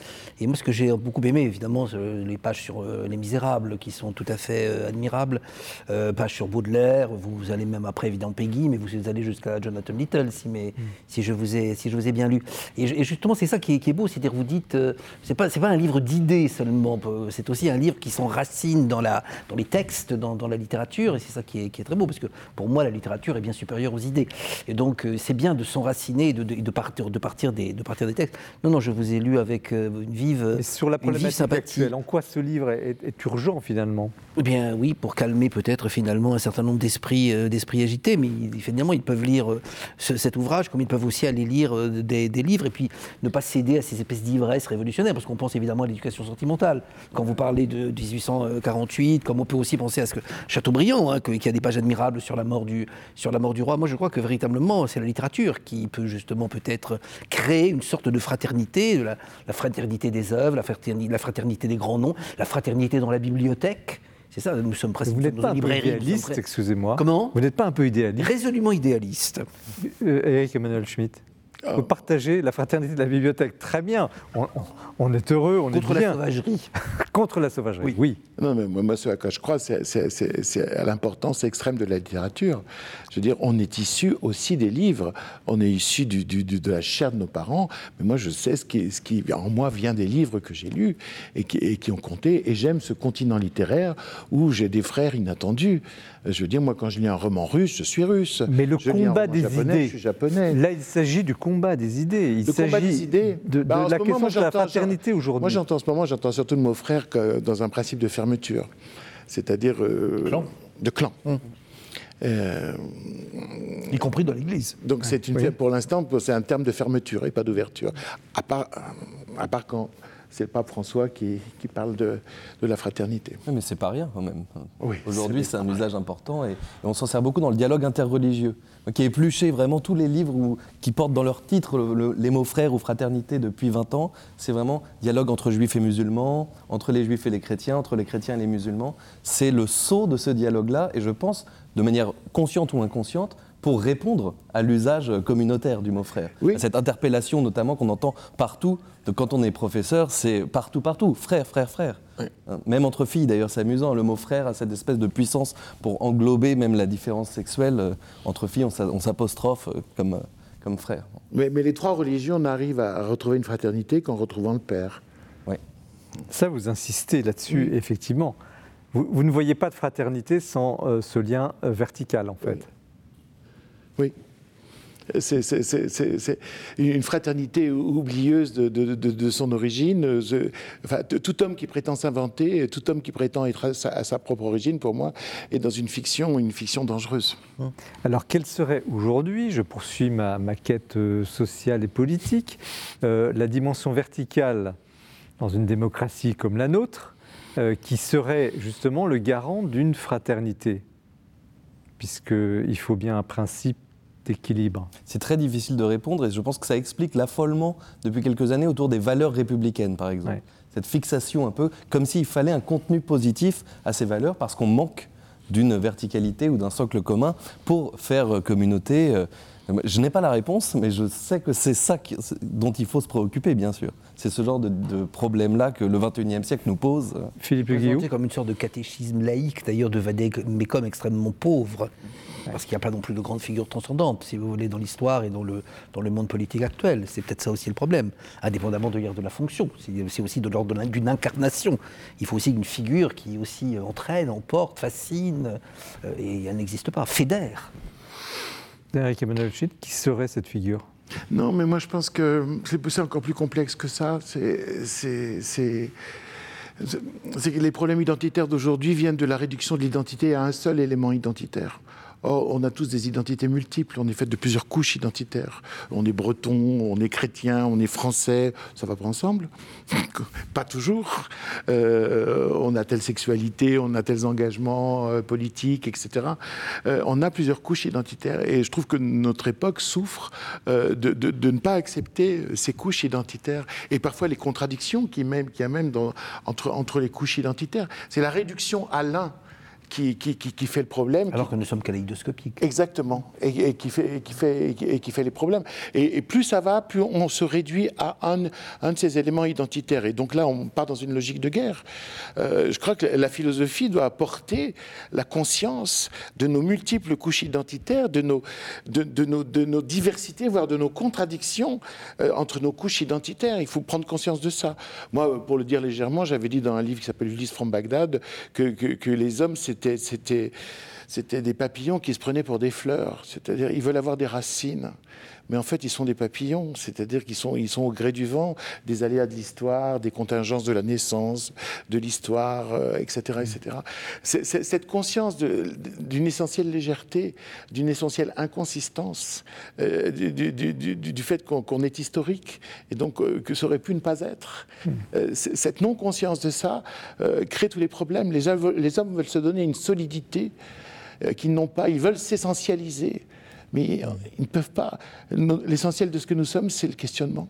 Et moi, ce que j'ai beaucoup aimé, évidemment, les pages sur euh, Les Misérables, qui sont tout à fait admirables, pages sur Baudelaire. Vous, allez même après, évidemment, Peggy, mais vous allez jusqu'à Jonathan Little, si, mais, mm. si je vous ai si je vous ai bien lu. Et, justement, c'est ça qui est, beau, c'est-à-dire vous dites, c'est pas pas un livre d'idées seulement, c'est aussi un livre qui s'enracine dans la dans les textes, dans, dans la littérature, et c'est ça qui est, qui est très beau, parce que pour moi, la littérature est bien supérieure aux idées. Et donc c'est bien de s'enraciner et de, partir, de, partir des, de partir des textes. Non, non, je vous ai lu avec euh, une vive,
et sur la problématique actuelle, en quoi ce livre est, urgent finalement?
Eh bien oui, pour calmer peut-être finalement un certain nombre d'esprits euh, d'esprits agités, mais finalement ils peuvent lire euh, cet ouvrage comme ils peuvent aussi aller lire des, livres et puis ne pas céder à ces espèces d'ivresse révolutionnaires, parce qu'on pense évidemment à l'éducation sentimentale. Quand vous parlez de 1848, comme on peut aussi penser à ce que Chateaubriand, hein, qui a des pages admirables sur la mort du, sur la mort du roi, moi je crois que véritablement c'est la littérature qui peut justement peut-être créer une sorte de fraternité, la, fraternité des œuvres, la fraternité, la fraternité des grands noms, la fraternité dans la bibliothèque. C'est ça, nous sommes presque
Vous n'êtes pas un peu idéaliste, excusez-moi.
Comment?
Vous n'êtes pas un peu idéaliste
Résolument idéaliste.
Euh, Eric Emmanuel Schmitt vous partagez la fraternité de la bibliothèque. Très bien. On, est heureux, on
Contre
est bien.
la sauvagerie. [laughs]
Contre la sauvagerie, oui.
Non, mais moi, ce à quoi je crois, c'est à l'importance extrême de la littérature. Je veux dire, on est issu aussi des livres. On est issu du, de la chair de nos parents. Mais moi, je sais ce qui, ce qui en moi vient des livres que j'ai lus et qui, et qui ont compté. Et j'aime ce continent littéraire où j'ai des frères inattendus. Je veux dire, moi, quand je lis un roman russe, je suis russe.
Mais le combat des idées.
Je suis japonais.
Là, il s'agit du combat des idées. Il s'agit de,
bah,
la question de la fraternité aujourd'hui.
Moi, j'entends en ce moment, j'entends surtout le mot frère que dans un principe de fermeture, c'est-à-dire
euh, clan.
de clan. Hum.
Euh, y compris dans l'Église.
Donc c'est une, pour l'instant, c'est un terme de fermeture et pas d'ouverture. À part, à part quand c'est le pape François qui, parle de, la fraternité.
Oui, mais c'est pas rien quand même. Aujourd'hui, c'est un usage important et, on s'en sert beaucoup dans le dialogue interreligieux, qui a épluché vraiment tous les livres qui portent dans leur titre les mots frères ou fraternité depuis 20 ans. C'est vraiment dialogue entre juifs et musulmans, entre les juifs et les chrétiens, entre les chrétiens et les musulmans. C'est le sceau de ce dialogue-là et je pense, de manière consciente ou inconsciente, pour répondre à l'usage communautaire du mot frère. cette interpellation notamment qu'on entend partout, de quand on est professeur, c'est partout, partout, frère, frère, frère. Hein, même entre filles d'ailleurs, c'est amusant, le mot frère a cette espèce de puissance pour englober même la différence sexuelle. Euh, entre filles, on s'apostrophe euh, comme, euh, comme frère.
Mais, les trois religions n'arrivent à retrouver une fraternité qu'en retrouvant le Père.
Oui.
Ça, vous insistez là-dessus, effectivement. Vous, ne voyez pas de fraternité sans ce lien vertical, en fait.
Oui. C'est une fraternité oublieuse de, son origine. Enfin, tout homme qui prétend s'inventer, tout homme qui prétend être à sa, propre origine, pour moi, est dans une fiction, une fiction dangereuse.
Alors, quelle serait aujourd'hui, je poursuis ma, quête euh, sociale et politique, euh, la dimension verticale dans une démocratie comme la nôtre, euh, qui serait justement le garant d'une fraternité? Puisqu'il faut bien un principe
C'est très difficile de répondre et je pense que ça explique l'affolement depuis quelques années autour des valeurs républicaines, par exemple. Cette fixation un peu comme s'il fallait un contenu positif à ces valeurs parce qu'on manque d'une verticalité ou d'un socle commun pour faire communauté. Euh, je n'ai pas la réponse, mais je sais que c'est ça dont il faut se préoccuper, bien sûr. C'est ce genre de, problème-là que le XXIe siècle nous pose.
Philippe Guillaume. comme une sorte de catéchisme laïque, d'ailleurs, de mais comme extrêmement pauvre. Parce qu'il n'y a pas non plus de grandes figures transcendantes, si vous voulez, dans l'histoire et dans le, dans le monde politique actuel. C'est peut-être ça aussi le problème, indépendamment de, de la fonction. C'est aussi de l'ordre d'une incarnation. Il faut aussi une figure qui aussi entraîne, emporte, fascine, euh, et elle n'existe pas, fédère.
Eric Emmanuel qui serait cette figure?
Non, mais moi je pense que c'est encore plus complexe que ça. C'est que les problèmes identitaires d'aujourd'hui viennent de la réduction de l'identité à un seul élément identitaire. Or, on a tous des identités multiples, on est fait de plusieurs couches identitaires. On est breton, on est chrétien, on est français, ça va pas ensemble [laughs] Pas toujours. Euh, on a telle sexualité, on a tels engagements euh, politiques, etc. Euh, on a plusieurs couches identitaires et je trouve que notre époque souffre de, de, ne pas accepter ces couches identitaires et parfois les contradictions qui, même, qui y a même dans, entre, entre les couches identitaires. C'est la réduction à l'un qui, qui, fait le problème.
Alors que nous sommes kaléidoscopiques.
Exactement, et, qui, fait, qui, fait, et qui fait les problèmes. Et, plus ça va, plus on se réduit à un, un de ces éléments identitaires. Et donc là, on part dans une logique de guerre. Euh, je crois que la philosophie doit apporter la conscience de nos multiples couches identitaires, de nos, de, de nos, de nos diversités, voire de nos contradictions euh, entre nos couches identitaires. Il faut prendre conscience de ça. Moi, pour le dire légèrement, j'avais dit dans un livre qui s'appelle Ulysse from Bagdad que, que, que les hommes, c'est c'était, c'était, des papillons qui se prenaient pour des fleurs. C'est-à-dire, ils veulent avoir des racines. Mais en fait, ils sont des papillons. C'est-à-dire qu'ils sont, ils sont au gré du vent, des aléas de l'histoire, des contingences de la naissance, de l'histoire, etc., euh, etc. cette conscience d'une essentielle légèreté, d'une essentielle inconsistance, euh, du, fait qu'on, est historique, et donc euh, que ça aurait pu ne pas être. Hmm. cette non-conscience de ça crée tous les problèmes. Les, les hommes veulent se donner une solidité qu'ils n'ont pas. Ils veulent s'essentialiser, mais euh, ils ne peuvent pas. L'essentiel de ce que nous sommes, c'est le questionnement.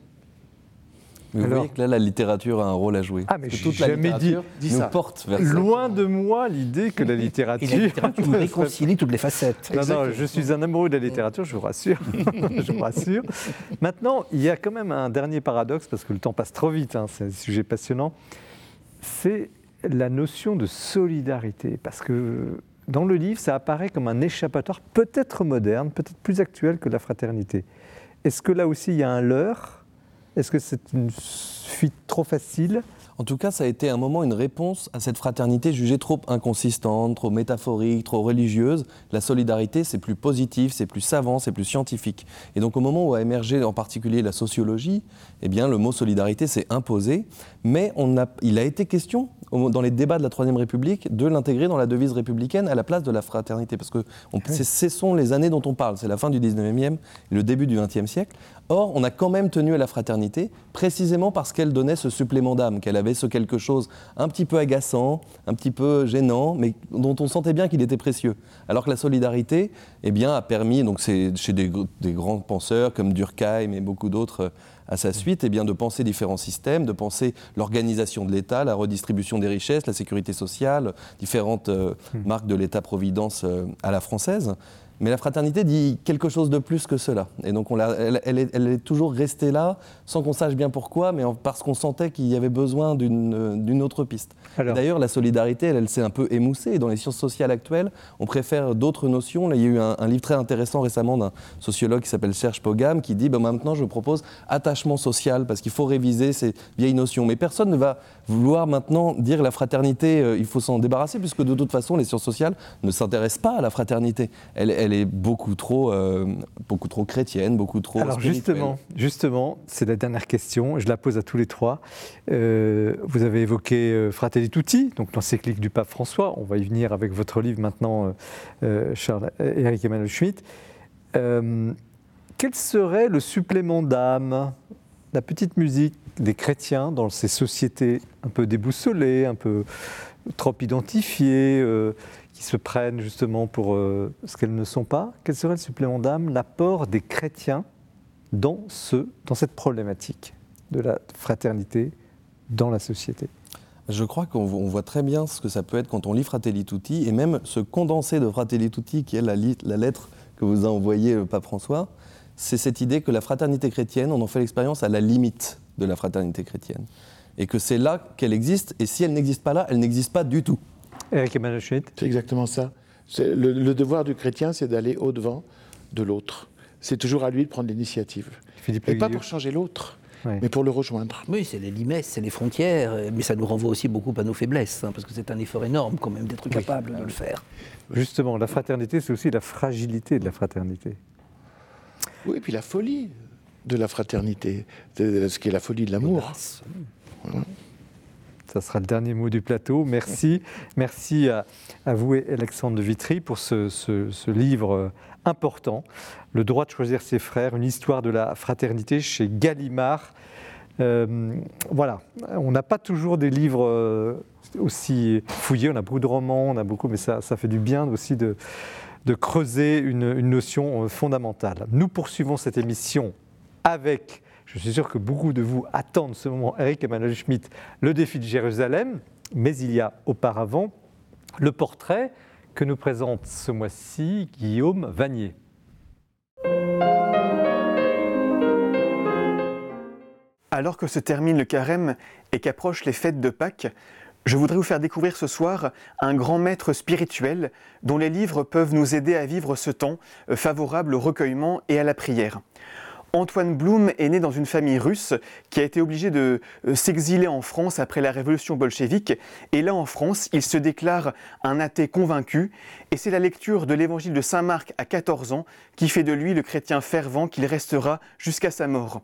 vous voyez que là, la littérature a un rôle à jouer.
Ah, mais toute la jamais dit, nous porte vers Loin de moi l'idée que la littérature.
Et la littérature [laughs] réconcilie toutes les facettes.
Non, non, je suis un amoureux de la littérature, je vous rassure. [laughs] [laughs] je vous rassure. Maintenant, il y a quand même un dernier paradoxe, parce que le temps passe trop vite, hein, c'est un sujet passionnant. C'est la notion de solidarité. Parce que dans le livre, ça apparaît comme un échappatoire peut-être moderne, peut-être plus actuel que la fraternité. Est-ce que là aussi il y a un leurre? Est-ce que c'est une fuite trop facile?
En tout cas, ça a été un moment une réponse à cette fraternité jugée trop inconsistante, trop métaphorique, trop religieuse. La solidarité, c'est plus positif, c'est plus savant, c'est plus scientifique. Et donc, au moment où a émergé en particulier la sociologie, eh bien, le mot solidarité s'est imposé. Mais on a, il a été question, dans les débats de la Troisième République, de l'intégrer dans la devise républicaine à la place de la fraternité. Parce que ce sont les années dont on parle. C'est la fin du 19e et le début du 20e siècle. Or, on a quand même tenu à la fraternité, précisément parce qu'elle donnait ce supplément d'âme, qu'elle avait ce quelque chose un petit peu agaçant, un petit peu gênant, mais dont on sentait bien qu'il était précieux. Alors que la solidarité, eh bien, a permis, donc c'est chez des, grands penseurs comme Durkheim et beaucoup d'autres à sa suite, eh bien, de penser différents systèmes, de penser l'organisation de l'État, la redistribution des richesses, la sécurité sociale, différentes euh, hmm. marques de l'État-providence euh, à la française. Mais la fraternité dit quelque chose de plus que cela. Et donc on elle, elle, est, toujours restée là, sans qu'on sache bien pourquoi, mais parce qu'on sentait qu'il y avait besoin d'une autre piste. D'ailleurs, la solidarité, elle, s'est un peu émoussée. Dans les sciences sociales actuelles, on préfère d'autres notions. Là, il y a eu un, livre très intéressant récemment d'un sociologue qui s'appelle Serge Pogam, qui dit ben, maintenant, je propose attachement social, parce qu'il faut réviser ces vieilles notions. Mais personne ne va vouloir maintenant dire la fraternité, euh, il faut s'en débarrasser, puisque de toute façon, les sciences sociales ne s'intéressent pas à la fraternité. Elle est beaucoup trop, euh, beaucoup trop chrétienne, beaucoup trop
Alors justement, justement, c'est la dernière question. Je la pose à tous les trois. Euh, vous avez évoqué Fratelli Tutti, donc l'encyclique du pape François. On va y venir avec votre livre maintenant, Charles Eric Emmanuel Schmitt. Quel serait le supplément d'âme, la petite musique des chrétiens dans ces sociétés un peu déboussolées, un peu trop identifiées, euh, qui se prennent justement pour euh, ce qu'elles ne sont pas Quel serait le supplément d'âme, l'apport des chrétiens dans, ce, dans cette problématique de la fraternité dans la société?
Je crois qu'on on voit très bien ce que ça peut être quand on lit Fratelli Tutti, et même ce condensé de Fratelli Tutti, qui est la, la lettre que vous a envoyée le pape François, c'est cette idée que la fraternité chrétienne, on en fait l'expérience à la limite de la fraternité chrétienne. Et que c'est là qu'elle existe, et si elle n'existe pas là, elle n'existe pas du tout.
Eric Emmanuel Schmitt
C'est exactement ça. C'est- Le, le devoir du chrétien, c'est d'aller au-devant de l'autre. C'est toujours à lui de prendre l'initiative.
Philippe
Et pas pour changer l'autre, mais pour le rejoindre.
Oui, c'est les limites, c'est les frontières, euh, mais ça nous renvoie aussi beaucoup à nos faiblesses, hein, parce que c'est un effort énorme quand même d'être capable de le faire.
Justement, la fraternité, c'est aussi la fragilité de la fraternité.
Oui, et puis la folie de la fraternité, de- ce qui est la folie de l'amour.
Ça sera le dernier mot du plateau. Merci. [laughs] Merci à, à vous, et Alexandre de Vitry, pour ce, ce- ce livre euh, important, Le droit de choisir ses frères, une histoire de la fraternité chez Gallimard. Euh, voilà, on n'a pas toujours des livres euh, aussi fouillés, on a beaucoup de romans, on a beaucoup, mais ça, ça fait du bien aussi de, de creuser une, notion euh, fondamentale. Nous poursuivons cette émission avec, je suis sûr que beaucoup de vous attendent ce moment, Eric Emmanuel Schmitt, le défi de Jérusalem, mais il y a auparavant le portrait que nous présente ce mois-ci Guillaume Vanier.
Alors que se termine le carême et qu'approchent les fêtes de Pâques, je voudrais vous faire découvrir ce soir un grand maître spirituel dont les livres peuvent nous aider à vivre ce temps favorable au recueillement et à la prière. Antoine Blum est né dans une famille russe qui a été obligée de euh, s'exiler en France après la révolution bolchevique. Et là, en France, il se déclare un athée convaincu. Et c'est la lecture de l'évangile de Saint Marc à 14 ans qui fait de lui le chrétien fervent qu'il restera jusqu'à sa mort.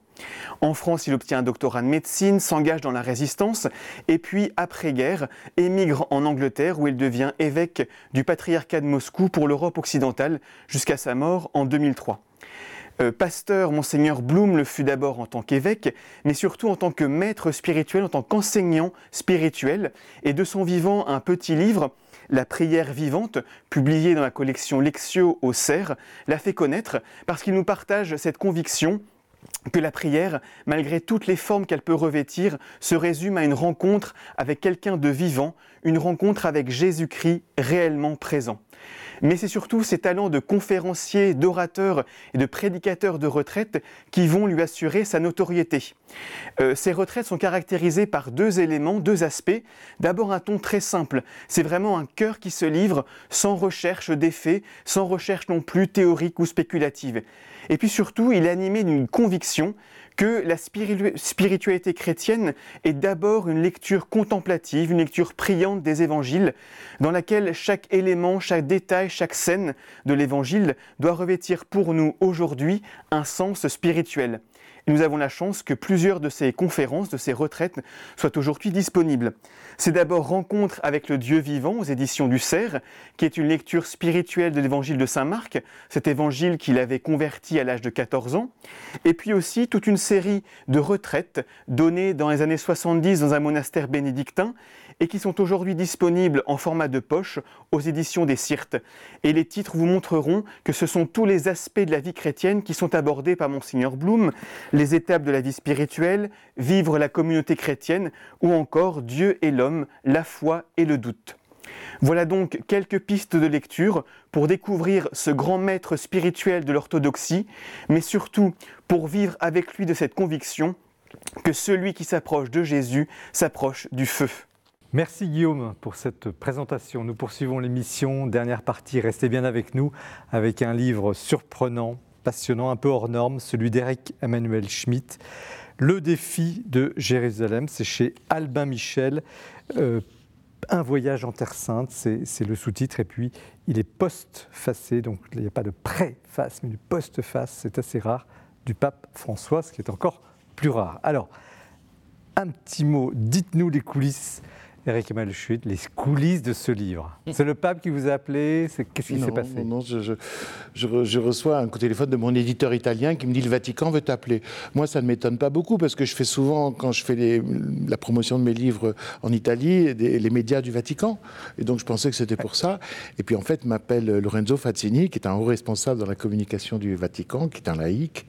En France, il obtient un doctorat de médecine, s'engage dans la résistance, et puis, après-guerre, émigre en Angleterre où il devient évêque du patriarcat de Moscou pour l'Europe occidentale jusqu'à sa mort en 2003. Euh, pasteur, monseigneur Blum le fut d'abord en tant qu'évêque, mais surtout en tant que maître spirituel, en tant qu'enseignant spirituel, et de son vivant un petit livre, La prière vivante, publié dans la collection Lexio au Cerf, l'a fait connaître parce qu'il nous partage cette conviction que la prière, malgré toutes les formes qu'elle peut revêtir, se résume à une rencontre avec quelqu'un de vivant, une rencontre avec Jésus-Christ réellement présent. Mais c'est surtout ses talents de conférencier, d'orateur et de prédicateur de retraite qui vont lui assurer sa notoriété. Euh, ces retraites sont caractérisées par deux éléments, deux aspects. D'abord un ton très simple, c'est vraiment un cœur qui se livre sans recherche d'effets, sans recherche non plus théorique ou spéculative. Et puis surtout, il est animé d'une conviction que la spiritu- spiritualité chrétienne est d'abord une lecture contemplative, une lecture priante des évangiles, dans laquelle chaque élément, chaque détail, chaque scène de l'évangile doit revêtir pour nous aujourd'hui un sens spirituel. Et nous avons la chance que plusieurs de ces conférences, de ces retraites, soient aujourd'hui disponibles. C'est d'abord Rencontre avec le Dieu vivant aux éditions du Cerf, qui est une lecture spirituelle de l'évangile de Saint Marc, cet évangile qu'il avait converti à l'âge de 14 ans. Et puis aussi toute une série de retraites données dans les années 70 dans un monastère bénédictin et qui sont aujourd'hui disponibles en format de poche aux éditions des Sirtes. Et les titres vous montreront que ce sont tous les aspects de la vie chrétienne qui sont abordés par Monseigneur Blum, les étapes de la vie spirituelle, vivre la communauté chrétienne ou encore Dieu et l'homme, la foi et le doute. Voilà donc quelques pistes de lecture pour découvrir ce grand maître spirituel de l'orthodoxie, mais surtout pour vivre avec lui de cette conviction que celui qui s'approche de Jésus s'approche du feu.
Merci Guillaume pour cette présentation. Nous poursuivons l'émission. Dernière partie, restez bien avec nous avec un livre surprenant, passionnant, un peu hors norme, celui d'Eric Emmanuel Schmitt. Le défi de Jérusalem, c'est chez Albin Michel. Euh, Un voyage en Terre Sainte, c'est le sous-titre, et puis il est post-facé, donc il n'y a pas de préface, mais du post-face, c'est assez rare, du pape François, ce qui est encore plus rare. Alors, un petit mot, dites-nous les coulisses Eric Emmanuel les coulisses de ce livre. C'est le pape qui vous a appelé Qu'est-ce qui s'est passé
Non, je, je, reçois un coup de téléphone de mon éditeur italien qui me dit le Vatican veut t'appeler. Moi, ça ne m'étonne pas beaucoup parce que je fais souvent, quand je fais la promotion de mes livres en Italie, les médias du Vatican. Et donc, je pensais que c'était pour ça. Et puis, en fait, m'appelle Lorenzo Fazzini, qui est un haut responsable dans la communication du Vatican, qui est un laïc,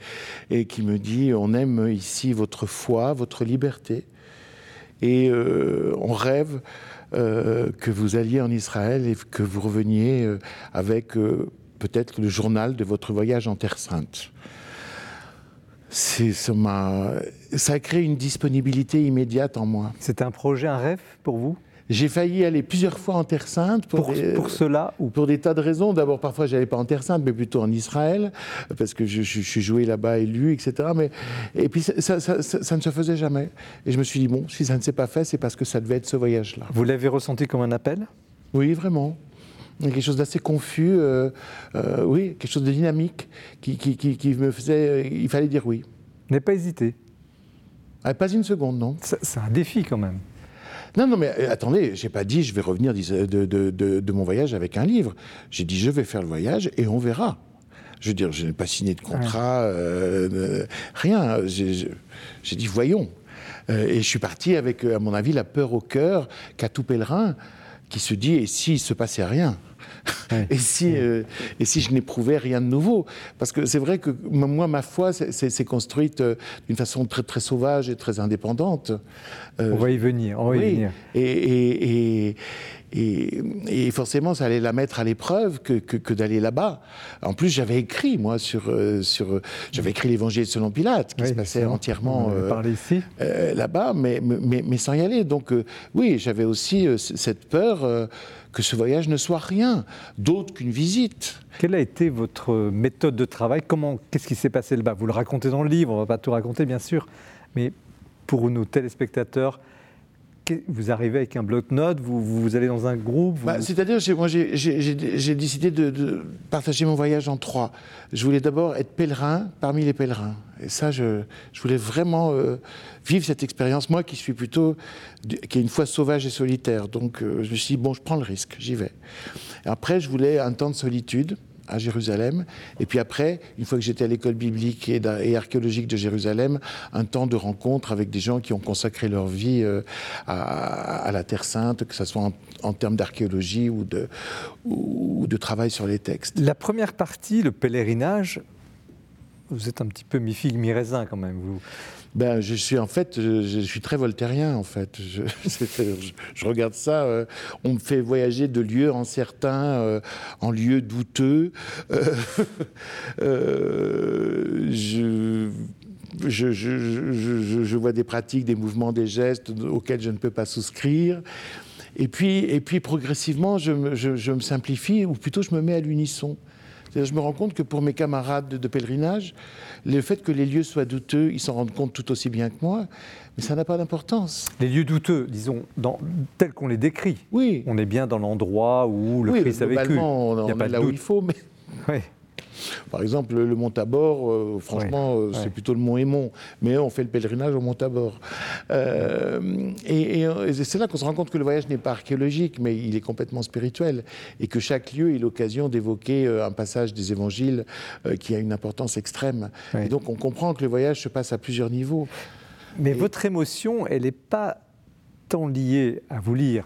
et qui me dit on aime ici votre foi, votre liberté et euh, on rêve euh, que vous alliez en Israël et que vous reveniez euh, avec peut-être le journal de votre voyage en Terre Sainte. Ça, ça a créé une disponibilité immédiate en moi.
C'est un projet, un rêve pour vous?
J'ai failli aller plusieurs fois en Terre Sainte.
Pour, pour, cela
ou Pour des tas de raisons. D'abord, parfois, je n'allais pas en Terre Sainte, mais plutôt en Israël, parce que je, suis joué là-bas, élu, etc. Mais, et puis, ça, ça, ne se faisait jamais. Et je me suis dit, bon, si ça ne s'est pas fait, c'est parce que ça devait être ce voyage-là.
Vous l'avez ressenti comme un appel?
Oui, vraiment. Quelque chose d'assez confus, euh, euh, oui, quelque chose de dynamique, qui, qui, qui, me faisait. Il fallait dire oui.
N'avez pas hésité
ah, Pas une seconde, non.
C'est un défi quand même.
Non, non, mais euh, attendez, j'ai pas dit je vais revenir de, de, de, mon voyage avec un livre. J'ai dit je vais faire le voyage et on verra. Je veux dire, je n'ai pas signé de contrat, euh, rien. J'ai dit voyons. Euh, et je suis parti avec, à mon avis, la peur au cœur qu'a tout pèlerin qui se dit et s'il se passait rien? Et, si, euh, et si je n'éprouvais rien de nouveau? Parce que c'est vrai que moi, ma foi s'est construite euh, d'une façon très, très sauvage et très indépendante.
Euh, on va y venir, on va y venir.
Et, et, et, forcément, ça allait la mettre à l'épreuve que, que, d'aller là-bas. En plus, j'avais écrit, moi, sur. sur j'avais écrit l'Évangile selon Pilate, qui se passait entièrement
ici
là-bas, mais, mais, mais, sans y aller. Donc, oui, j'avais aussi cette peur que ce voyage ne soit rien d'autre qu'une visite.
Quelle a été votre méthode de travail? Comment, qu'est-ce qui s'est passé là-bas? Vous le racontez dans le livre, on ne va pas tout raconter bien sûr, mais pour nos téléspectateurs, vous arrivez avec un bloc-notes, vous, vous, allez dans un groupe
bah, C'est-à-dire, moi, j'ai décidé de, partager mon voyage en trois. Je voulais d'abord être pèlerin parmi les pèlerins. Et ça, je, voulais vraiment euh, vivre cette expérience. Moi, qui suis plutôt, qui est une fois sauvage et solitaire. Donc, euh, je me suis dit, bon, je prends le risque, j'y vais. Après, je voulais un temps de solitude à Jérusalem. Et puis après, une fois que j'étais à l'école biblique et, archéologique de Jérusalem, un temps de rencontre avec des gens qui ont consacré leur vie euh, à, la Terre Sainte, que ce soit en, termes d'archéologie ou de, travail sur les textes.
La première partie, le pèlerinage, vous êtes un petit peu mi-figue, mi-raisin quand même. Vous,
ben, je suis en fait, je, suis très voltairien en fait. [laughs] Je, je, regarde ça. Euh, on me fait voyager de lieu en certains, euh, en lieux douteux. Euh, [laughs] je, je, vois des pratiques, des mouvements, des gestes auxquels je ne peux pas souscrire. Et puis, et puis progressivement, je me simplifie, ou plutôt je me mets à l'unisson. Je me rends compte que pour mes camarades de, pèlerinage, le fait que les lieux soient douteux, ils s'en rendent compte tout aussi bien que moi, mais ça n'a pas d'importance.
Les lieux douteux, disons, dans, tels qu'on les décrit.
Oui.
On est bien dans l'endroit où le Christ a vécu.
On, on, est là où il faut, mais. Oui. Par exemple, le Mont Tabor, euh, franchement, euh, c'est plutôt le Mont Aimont, mais on fait le pèlerinage au Mont Tabor. Euh, et, c'est là qu'on se rend compte que le voyage n'est pas archéologique, mais il est complètement spirituel, et que chaque lieu est l'occasion d'évoquer un passage des évangiles qui a une importance extrême. Et donc on comprend que le voyage se passe à plusieurs niveaux.
Mais votre émotion, elle n'est pas tant liée à vous lire,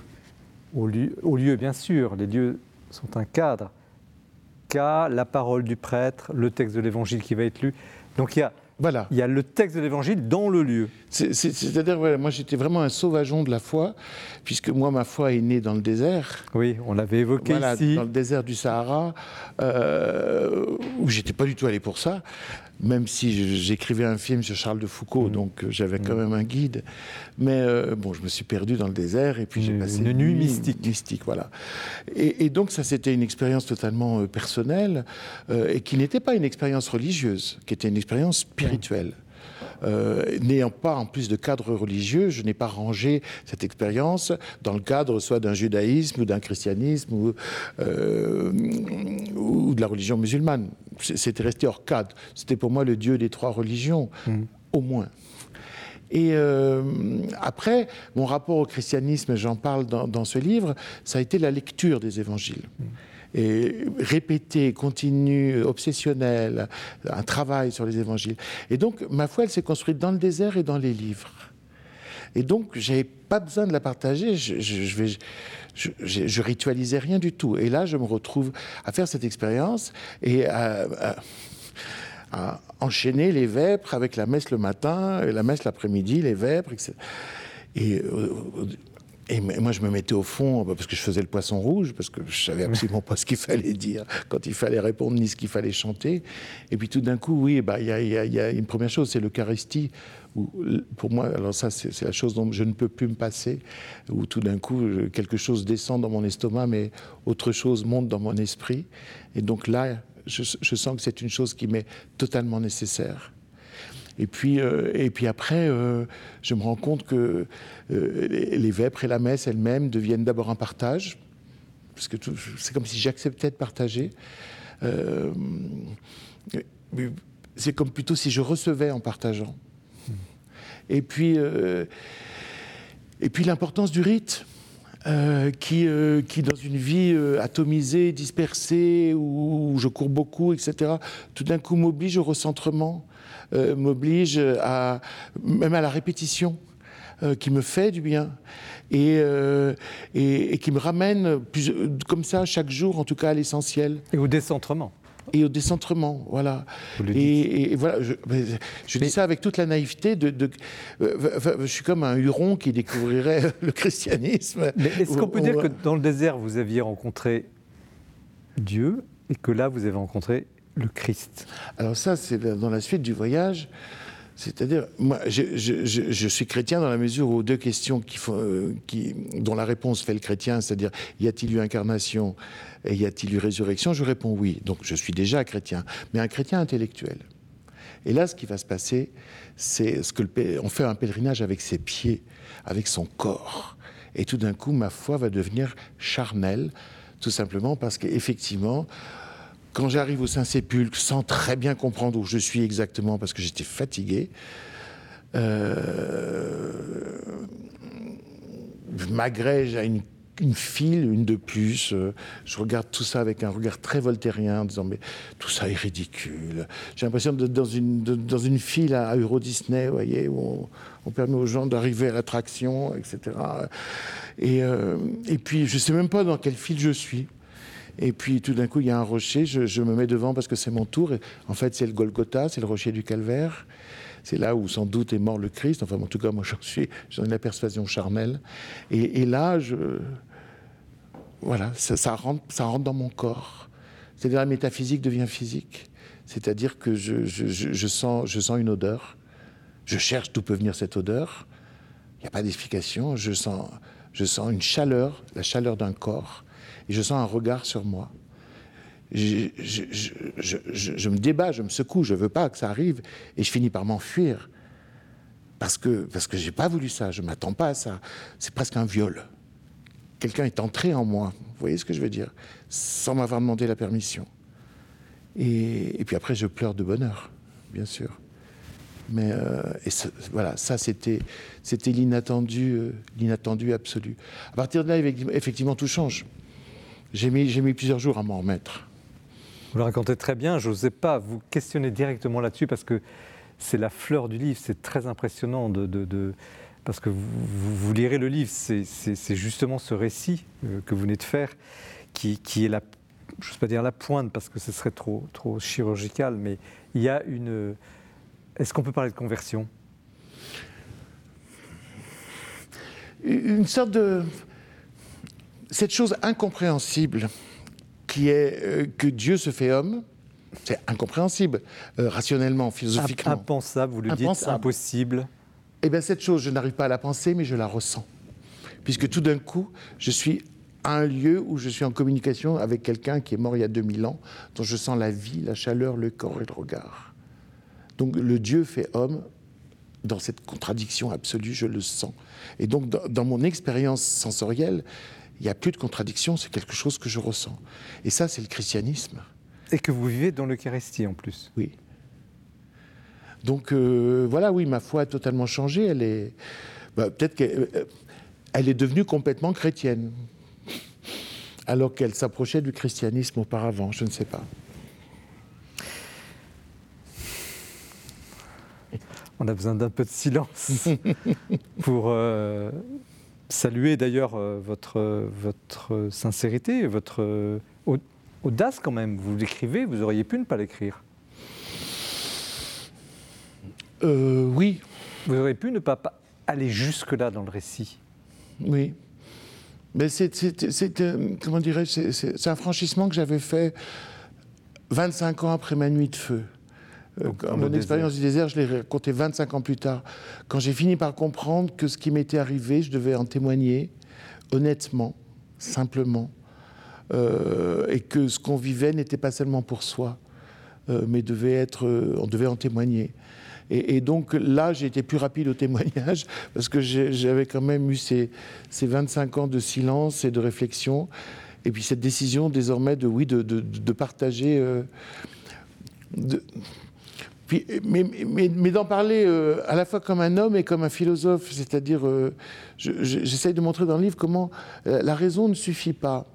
au lieu, au lieu bien sûr, les lieux sont un cadre, la parole du prêtre, le texte de l'évangile qui va être lu. Donc il y a, voilà. il y a le texte de l'évangile dans le lieu.
C'est-à-dire, voilà, moi j'étais vraiment un sauvageon de la foi, puisque moi ma foi est née dans le désert.
Oui, on l'avait évoqué
voilà,
ici.
Dans le désert du Sahara, euh, où j'étais pas du tout allé pour ça même si j'écrivais un film sur Charles de Foucault, mm. donc euh, j'avais quand mm. même un guide. Mais euh, bon, je me suis perdu dans le désert et puis j'ai passé
une nuit mystique.
mystique voilà. Et, donc ça, c'était une expérience totalement euh, personnelle et qui n'était pas une expérience religieuse, qui était une expérience spirituelle. Euh, n'ayant pas en plus de cadre religieux, je n'ai pas rangé cette expérience dans le cadre soit d'un judaïsme ou d'un christianisme ou, euh, ou, de la religion musulmane. C'était resté hors cadre. C'était pour moi le Dieu des trois religions, mmh. au moins. Et euh, après, mon rapport au christianisme, j'en parle dans, dans, ce livre, ça a été la lecture des évangiles. Mmh et répété, continu, obsessionnel, un travail sur les évangiles. Et donc, ma foi, elle s'est construite dans le désert et dans les livres. Et donc, j'avais pas besoin de la partager. Je, je, ritualisais rien du tout. Et là, je me retrouve à faire cette expérience et à, enchaîner les vêpres avec la messe le matin, la messe l'après-midi, les vêpres, etc. Et euh, et moi, je me mettais au fond parce que je faisais le poisson rouge, parce que je savais absolument pas ce qu'il fallait dire quand il fallait répondre ni ce qu'il fallait chanter. Et puis tout d'un coup, oui, bah, il y, y, a une première chose, c'est l'Eucharistie. Pour moi, alors ça, c'est la chose dont je ne peux plus me passer, où tout d'un coup, quelque chose descend dans mon estomac, mais autre chose monte dans mon esprit. Et donc là, je sens que c'est une chose qui m'est totalement nécessaire. Et puis, euh, et puis après, euh, je me rends compte que euh, les vêpres et la messe elles-mêmes deviennent d'abord un partage, parce que c'est comme si j'acceptais de partager. c'est comme plutôt si je recevais en partageant. Et puis, et puis l'importance du rite. qui, qui, dans une vie atomisée, dispersée, où, où, je cours beaucoup, etc., tout d'un coup m'oblige au recentrement, euh, m'oblige à, même à la répétition. Euh, qui me fait du bien et, euh, et, qui me ramène plus, comme ça chaque jour, en tout cas à l'essentiel.
Et au décentrement.
Et au décentrement, voilà. Et, et, voilà, je, je dis ça avec toute la naïveté. De, de je suis comme un huron qui découvrirait [laughs] le christianisme.
Est-ce qu'on peut dire que dans le désert, vous aviez rencontré Dieu et que là, vous avez rencontré le Christ
Alors ça, c'est dans la suite du voyage. C'est-à-dire, moi, je, suis chrétien dans la mesure où deux questions qui font, euh, qui, dont la réponse fait le chrétien, c'est-à-dire, y a-t-il eu incarnation et y a-t-il eu résurrection? Je réponds oui. Donc, je suis déjà chrétien, mais un chrétien intellectuel. Et là, ce qui va se passer, c'est ce que le, on fait un pèlerinage avec ses pieds, avec son corps. Et tout d'un coup, ma foi va devenir charnelle, tout simplement parce qu'effectivement, quand j'arrive au Saint-Sépulcre, sans très bien comprendre où je suis exactement, parce que j'étais fatigué, euh, je m'agrège à une, file, une de plus. Euh, je regarde tout ça avec un regard très voltairien, en disant Mais tout ça est ridicule. J'ai l'impression d'être dans une, dans une file à, Euro Disney, vous voyez, où on, permet aux gens d'arriver à l'attraction, etc. Et, euh, et puis, je ne sais même pas dans quelle file je suis. Et puis tout d'un coup, il y a un rocher, je, me mets devant parce que c'est mon tour. En fait, c'est le Golgotha, c'est le rocher du Calvaire. C'est là où sans doute est mort le Christ. Enfin, en tout cas, moi, j'en suis, j'en ai la persuasion charnelle. Et, là, je, voilà, ça, rentre, ça rentre dans mon corps. C'est-à-dire la métaphysique devient physique. C'est-à-dire que je, sens, je sens une odeur. Je cherche d'où peut venir cette odeur. Il n'y a pas d'explication. Je sens, je sens une chaleur, la chaleur d'un corps et je sens un regard sur moi. Je, me débat, je me secoue, je ne veux pas que ça arrive, et je finis par m'enfuir. Parce que, parce que je n'ai pas voulu ça, je ne m'attends pas à ça. C'est presque un viol. Quelqu'un est entré en moi, vous voyez ce que je veux dire Sans m'avoir demandé la permission. Et, puis après, je pleure de bonheur, bien sûr. Mais euh, voilà, ça c'était c'était l'inattendu, euh, l'inattendu absolu. À partir de là, effectivement, tout change. J'ai mis, mis plusieurs jours à m'en remettre.
Vous le racontez très bien. Je n'osais pas vous questionner directement là-dessus parce que c'est la fleur du livre. C'est très impressionnant de, parce que vous, lirez le livre. C'est justement ce récit euh, que vous venez de faire qui, qui est la, je ne pas dire la pointe parce que ce serait trop, trop chirurgical, mais il y a une. Est-ce qu'on peut parler de conversion?
Une sorte de cette chose incompréhensible qui est euh, que Dieu se fait homme, c'est incompréhensible, euh, rationnellement, philosophiquement.
Impensable, vous le dites, impossible.
Eh bien, cette chose, je n'arrive pas à la penser, mais je la ressens. Puisque tout d'un coup, je suis à un lieu où je suis en communication avec quelqu'un qui est mort il y a 2000 ans, dont je sens la vie, la chaleur, le corps et le regard. Donc le Dieu fait homme, dans cette contradiction absolue, je le sens. Et donc dans, dans mon expérience sensorielle, il n'y a plus de contradiction, c'est quelque chose que je ressens. Et ça, c'est le christianisme.
Et que vous vivez dans l'Eucharistie en plus.
Oui. Donc euh, voilà, oui, ma foi a totalement changé. Elle est, bah, peut-être qu'elle euh, elle est devenue complètement chrétienne, alors qu'elle s'approchait du christianisme auparavant. Je ne sais pas.
On a besoin d'un peu de silence [laughs] pour euh, saluer d'ailleurs euh, votre, votre sincérité, votre euh, au- audace quand même. Vous l'écrivez, vous auriez pu ne pas l'écrire.
Euh, oui,
Vous auriez pu ne pas aller jusque-là dans le récit.
oui. Mais c'est, euh, comment dirais-je, c'est un franchissement que j'avais fait 25 ans après ma nuit de feu. Euh,
Donc,
mon expérience du désert, je l'ai raconté 25 ans plus tard. Quand j'ai fini par comprendre que ce qui m'était arrivé, je devais en témoigner honnêtement, simplement, euh, et que ce qu'on vivait n'était pas seulement pour soi, euh, mais devait être, euh, on devait en témoigner. Et, et donc là, j'ai été plus rapide au témoignage [laughs] parce que j'avais quand même eu ces, ces 25 ans de silence et de réflexion. Et puis cette décision désormais de, oui, de, de- de partager. de- mais d'en parler euh, à la fois comme un homme et comme un philosophe, c'est-à-dire, euh, je- je- j'essaye de montrer dans le livre comment euh, la raison ne suffit pas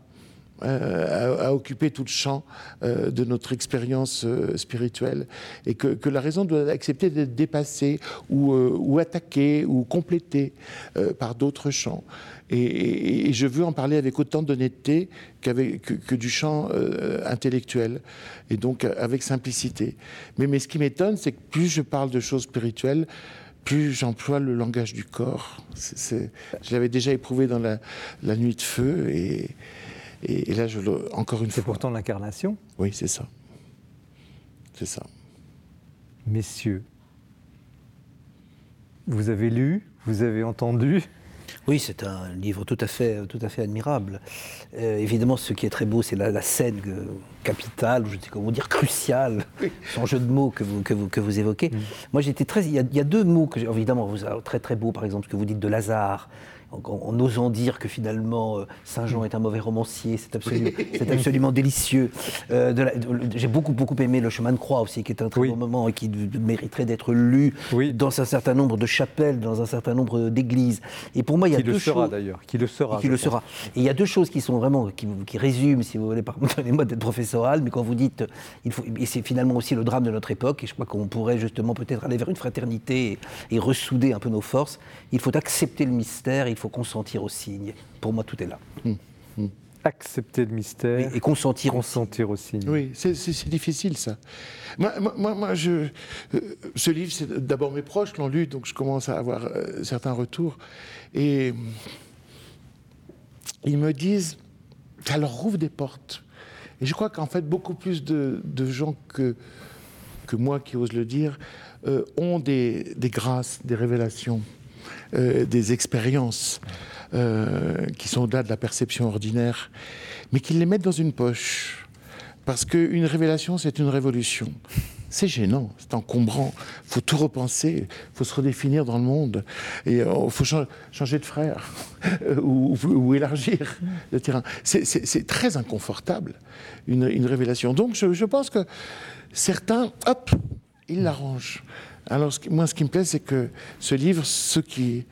euh, à, occuper tout le champ de notre expérience spirituelle et que, la raison doit accepter d'être dépassée ou, attaquée ou complétée par d'autres champs. Et, et- et je veux en parler avec autant d'honnêteté qu'avec- que, que du champ euh, intellectuel et donc euh, avec simplicité. Mais, mais ce qui m'étonne, c'est que plus je parle de choses spirituelles, plus j'emploie le langage du corps. C'est- c'est- je l'avais déjà éprouvé dans la, la nuit de feu et, et, et là, je le, encore une
C'est
fois.
pourtant l'incarnation.
Oui, c'est ça. C'est ça.
Messieurs, vous avez lu, vous avez entendu.
Oui, c'est un livre tout à fait, tout à fait admirable. Euh, évidemment, ce qui est très beau, c'est la, la scène euh, capitale, ou je ne sais comment dire, cruciale, sans jeu de mots que vous, que vous, que vous évoquez. Moi, j'étais très. Il y, a, il y a deux mots que, j'ai- évidemment, vous très très beau, par exemple, ce que vous dites de Lazare. En, osant dire que finalement euh, Saint Jean est un mauvais romancier, c'est absolument, délicieux. Euh, J'ai beaucoup beaucoup aimé le chemin de croix aussi, qui est un très
Oui.
bon moment et qui mériterait d'être lu
Oui.
dans un certain nombre de chapelles, dans un certain nombre d'églises. Et pour moi, il y a
Qui
deux
le sera
choses-
d'ailleurs. Qui le sera.
et qui le
pense.
sera. Et il y a deux choses qui sont vraiment, qui, qui résument, si vous voulez, [laughs] pardonnez-moi d'être professoral, mais quand vous dites, il faut, et c'est finalement aussi le drame de notre époque, et je crois qu'on pourrait justement peut-être aller vers une fraternité et, et ressouder un peu nos forces, il faut accepter le mystère, il faut consentir au signe. Pour moi, tout est là.
Accepter le mystère.
Et, et consentir au signe.
consentir au signe.
Oui, c'est- difficile ça. Moi, moi- moi, moi, je, euh, ce livre, c'est d'abord mes proches l'ont lu, donc je commence à avoir euh, certains retours. Et euh, ils me disent, ça leur rouvre des portes. Et je crois qu'en fait, beaucoup plus de, de gens que, que moi qui ose le dire euh, ont des, des grâces, des révélations, euh, des expériences euh, qui sont au-delà de la perception ordinaire, mais qu'ils les mettent dans une poche. Parce qu'une révélation, c'est une révolution. C'est gênant, c'est encombrant. Il faut tout repenser, il faut se redéfinir dans le monde. Et il faut cha- changer de frère [laughs] euh, ou, élargir le terrain. C'est- très inconfortable, une, une révélation. Donc je, je pense que certains, hop, ils l'arrangent. Alors ce moi, ce qui me plaît, c'est que ce livre, ceux qui...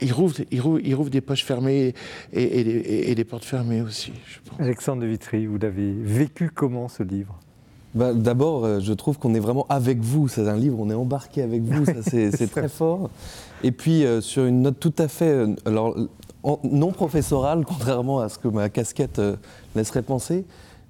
Il rouvre, il, rouvre, il rouvre des poches fermées et, et des- et- et des portes fermées aussi, je pense.
Alexandre de Vitry, vous l'avez vécu comment ce livre?
Bah, D'abord, euh, je trouve qu'on est vraiment avec vous. C'est un livre, on est embarqué avec vous. Ça, c'est très [laughs] fort. Et puis, euh, sur une note tout à fait euh, alors, en- non professorale, [laughs] contrairement à ce que ma casquette euh, laisserait penser,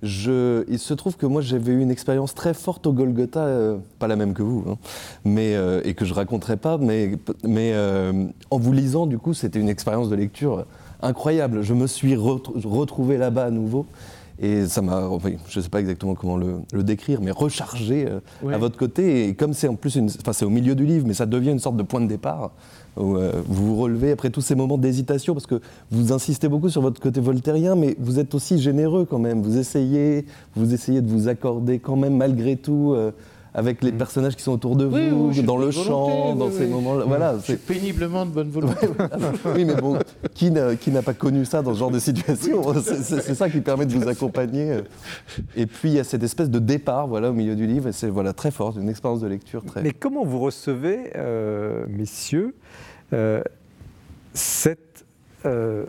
je, il se trouve que moi, j'avais eu une expérience très forte au Golgotha, euh, pas la même que vous, hein, mais, euh, et que je raconterai pas, mais, mais euh, en vous lisant, du coup, c'était une expérience de lecture incroyable. Je me suis retrou- retrouvé là-bas à nouveau. Et ça m'a, enfin, je ne sais pas exactement comment le, le décrire, mais rechargé
Ouais.
à votre côté. Et comme c'est en plus, une, enfin c'est au milieu du livre, mais ça devient une sorte de point de départ euh, vous vous relevez après tous ces moments d'hésitation, parce que vous insistez beaucoup sur votre côté voltairien, mais vous êtes aussi généreux quand même. Vous essayez, vous essayez de vous accorder quand même malgré tout euh, avec les personnages qui sont autour de
Oui,
vous, dans le
volonté,
dans
oui,
ces
oui.
moments-là. Voilà,
Je suis
c'est-
péniblement de bonne volonté.
oui, mais bon, qui n'a qui n'a pas connu ça dans ce genre de situation C'est- C'est c'est ça qui permet de vous accompagner. Et puis il y a cette espèce de départ, voilà, au milieu du livre, et c'est voilà très fort, une expérience de lecture très.
Mais comment vous recevez, euh, messieurs, euh, cette, euh,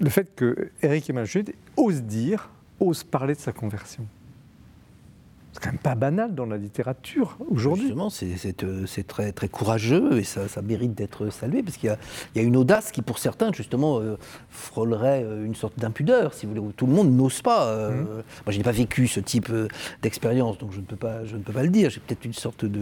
le fait que Eric Emmanuel Schmitt ose dire, ose parler de sa conversion? Quand même pas banal dans la littérature aujourd'hui.
Justement, c'est- c'est euh, c'est très, très courageux et ça, ça mérite d'être salué parce qu'il y, a- il y a une audace qui, pour certains, justement, euh, frôlerait euh, une sorte d'impudeur, si vous voulez, où tout le monde n'ose pas. euh,
Mmh.
Moi, je n'ai pas vécu ce type d'expérience, donc je ne, peux pas, je ne peux pas le dire. J'ai peut-être une sorte de,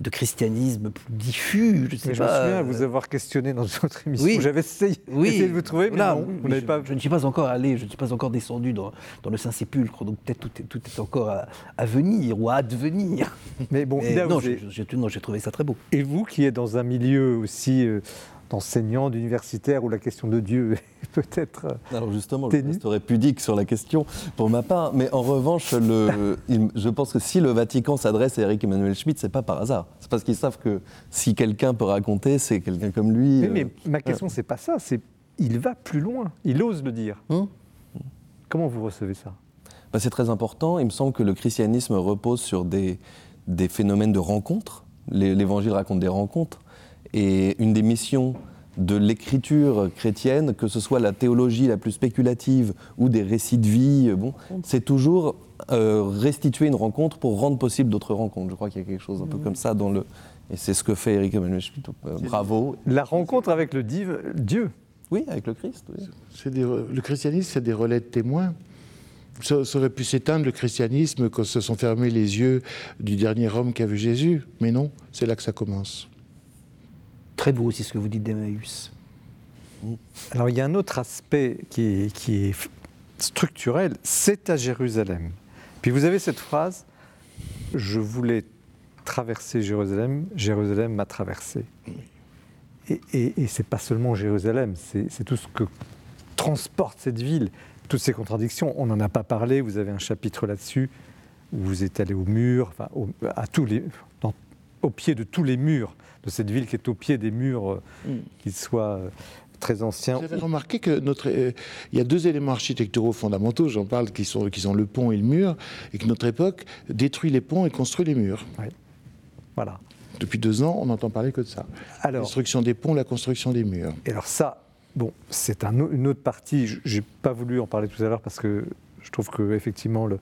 de christianisme plus diffus, je sais
Mais je me
pas.
souviens
euh,
vous avoir questionné dans une autre émission.
Oui.
J'avais essayé,
Oui, [laughs]
essayé de vous trouver, mais non, vous
je,
pas.
je ne suis pas encore allé, je ne suis pas encore descendu dans, dans le Saint-Sépulcre, donc peut-être tout est, tout est encore à, à venir ou à advenir.
Mais bon, [laughs]
Mais
là,
non,
vous
j'ai
êtes-
j'ai- non, j'ai trouvé ça très beau.
Et vous qui êtes dans un milieu aussi euh, d'enseignants, d'universitaires, où la question de Dieu est peut-être. euh,
Alors justement, je
Ténu.
resterai pudique sur la question pour ma part, mais en revanche, le, [laughs] il- je pense que si le Vatican s'adresse à Eric Emmanuel Schmitt, c'est pas par hasard. C'est parce qu'ils savent que si quelqu'un peut raconter, c'est quelqu'un comme lui.
Oui,
euh,
mais ma question, c'est pas ça. C'est il va plus loin. Il ose le dire.
Hum.
Comment vous recevez ça?
Bah, c'est très important. Il me semble que le christianisme repose sur des, des phénomènes de rencontres. L'é- L'Évangile raconte des rencontres. Et une des missions de l'écriture chrétienne, que ce soit la théologie la plus spéculative ou des récits de vie, euh, bon, c'est toujours euh, restituer une rencontre pour rendre possible d'autres rencontres. Je crois qu'il y a quelque chose un peu comme ça dans le... Et c'est ce que fait Eric Emmanuel Schmitt. Euh, bravo.
La rencontre avec le div- Dieu.
Oui, avec le Christ. oui.
Des le christianisme, c'est des relais de témoins. Ça, aurait pu s'éteindre le christianisme quand se sont fermés les yeux du dernier homme qui a vu Jésus. Mais non, c'est là que ça commence.
Très beau aussi ce que vous dites d'Emmaüs.
Alors il y a un autre aspect qui est, structurel, c'est à Jérusalem. Puis vous avez cette phrase, je voulais traverser Jérusalem, Jérusalem m'a traversé. Et, et, et c'est pas seulement Jérusalem, c'est tout ce que transporte cette ville, toutes ces contradictions. On n'en a pas parlé, vous avez un chapitre là-dessus, où vous êtes allé au mur, enfin, au, à tous les, dans- au pied de tous les murs de cette ville qui est au pied des murs, euh, qu'ils soient euh, très anciens.
Vous avez remarqué que notre, euh, il y a deux éléments architecturaux fondamentaux, j'en parle, qui sont, qui sont le pont et le mur, et que notre époque détruit les ponts et construit les murs.
Voilà.
Depuis deux ans, on n'entend parler que de ça. La
Alors,
construction des ponts, la construction des murs.
et alors ça, bon, c'est un une autre partie. Je- J'ai pas voulu en parler tout à l'heure parce que je trouve que effectivement le,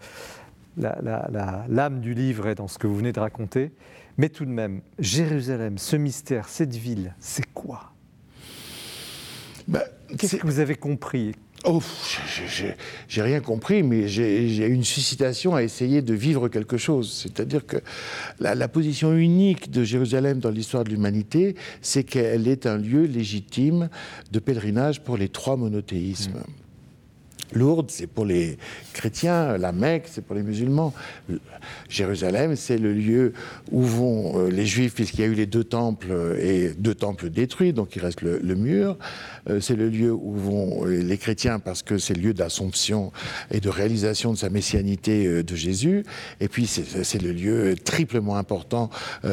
la- la- la- l'âme du livre est dans ce que vous venez de raconter. Mais tout de même, Jérusalem, ce mystère, cette ville, c'est quoi?
Bah,
Qu'est-ce
c'est-
que vous avez compris?
Oh, j'ai rien compris, mais j'ai j'ai une suscitation à essayer de vivre quelque chose. C'est-à-dire que la, la position unique de Jérusalem dans l'histoire de l'humanité, c'est qu'elle est un lieu légitime de pèlerinage pour les trois monothéismes. Lourdes, c'est pour les chrétiens, la Mecque, c'est pour les musulmans. Le- Jérusalem, c'est le lieu où vont euh, les juifs, puisqu'il y a eu les deux temples euh, et deux temples détruits, donc il reste le, le mur. Euh, c'est le lieu où vont euh, les chrétiens, parce que c'est le lieu d'assomption et de réalisation de sa messianité euh, de Jésus. Et puis c'est le lieu triplement important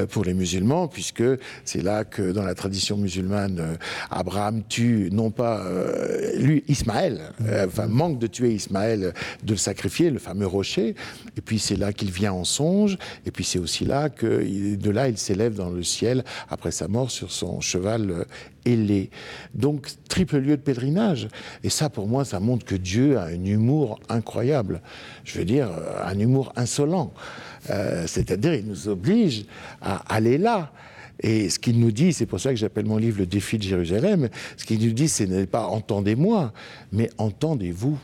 pour les musulmans, puisque c'est là que dans la tradition musulmane, Abraham tue non pas lui, Ismaël, enfin manque de tuer Ismaël, de le sacrifier, le fameux rocher. Et puis c'est là qu'il vient en songe. Et puis c'est aussi là que de là il s'élève dans le ciel après sa mort sur son cheval ailé. Donc triple lieu de pèlerinage. Et ça pour moi ça montre que Dieu a un humour incroyable. Je veux dire euh, un humour insolent. Euh, C'est-à-dire il nous oblige à aller là. Et ce qu'il nous dit, c'est pour ça que j'appelle mon livre Le défi de Jérusalem, ce qu'il nous dit, ce n'est pas entendez-moi, mais entendez-vous.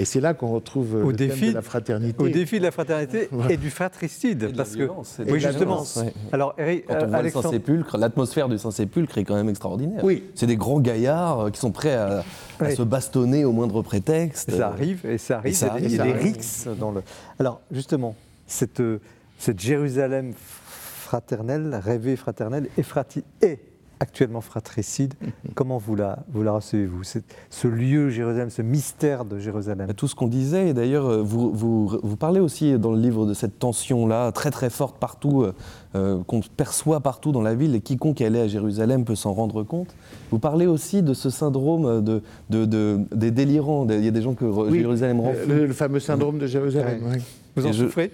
Et c'est là qu'on retrouve
Au
le thème
défi-
de la fraternité.
Au défi de la fraternité [laughs] et du fratricide.
Et de la
parce que,
et de
oui,
la
justement.
violence, ouais.
Alors, Eric,
Quand on
euh,
voit le
Alexandre,
Saint-Sépulcre, l'atmosphère du Saint-Sépulcre est quand même extraordinaire.
Oui.
C'est des grands gaillards euh, qui sont prêts à, à
Oui.
se bastonner au moindre prétexte.
ça arrive, et ça arrive,
Et ça
il y a des- il y a
arrive,
des
ça arrive.
rixes dans le. Alors, justement, cette, euh, cette Jérusalem fraternelle, rêvée fraternelle, effrati- est actuellement fratricide. Comment vous la, vous la recevez-vous? Ce lieu Jérusalem, ce mystère de Jérusalem
bah, Tout ce qu'on disait, et d'ailleurs, euh, vous, vous, vous, parlez aussi dans le livre de cette tension-là, très très forte partout, euh, euh, qu'on perçoit partout dans la ville, et quiconque est allé à Jérusalem peut s'en rendre compte. Vous parlez aussi de ce syndrome de, de, des délirants. Il y a des gens que Jérusalem rend
le, le, fameux syndrome de Jérusalem.
Vous en souffrez?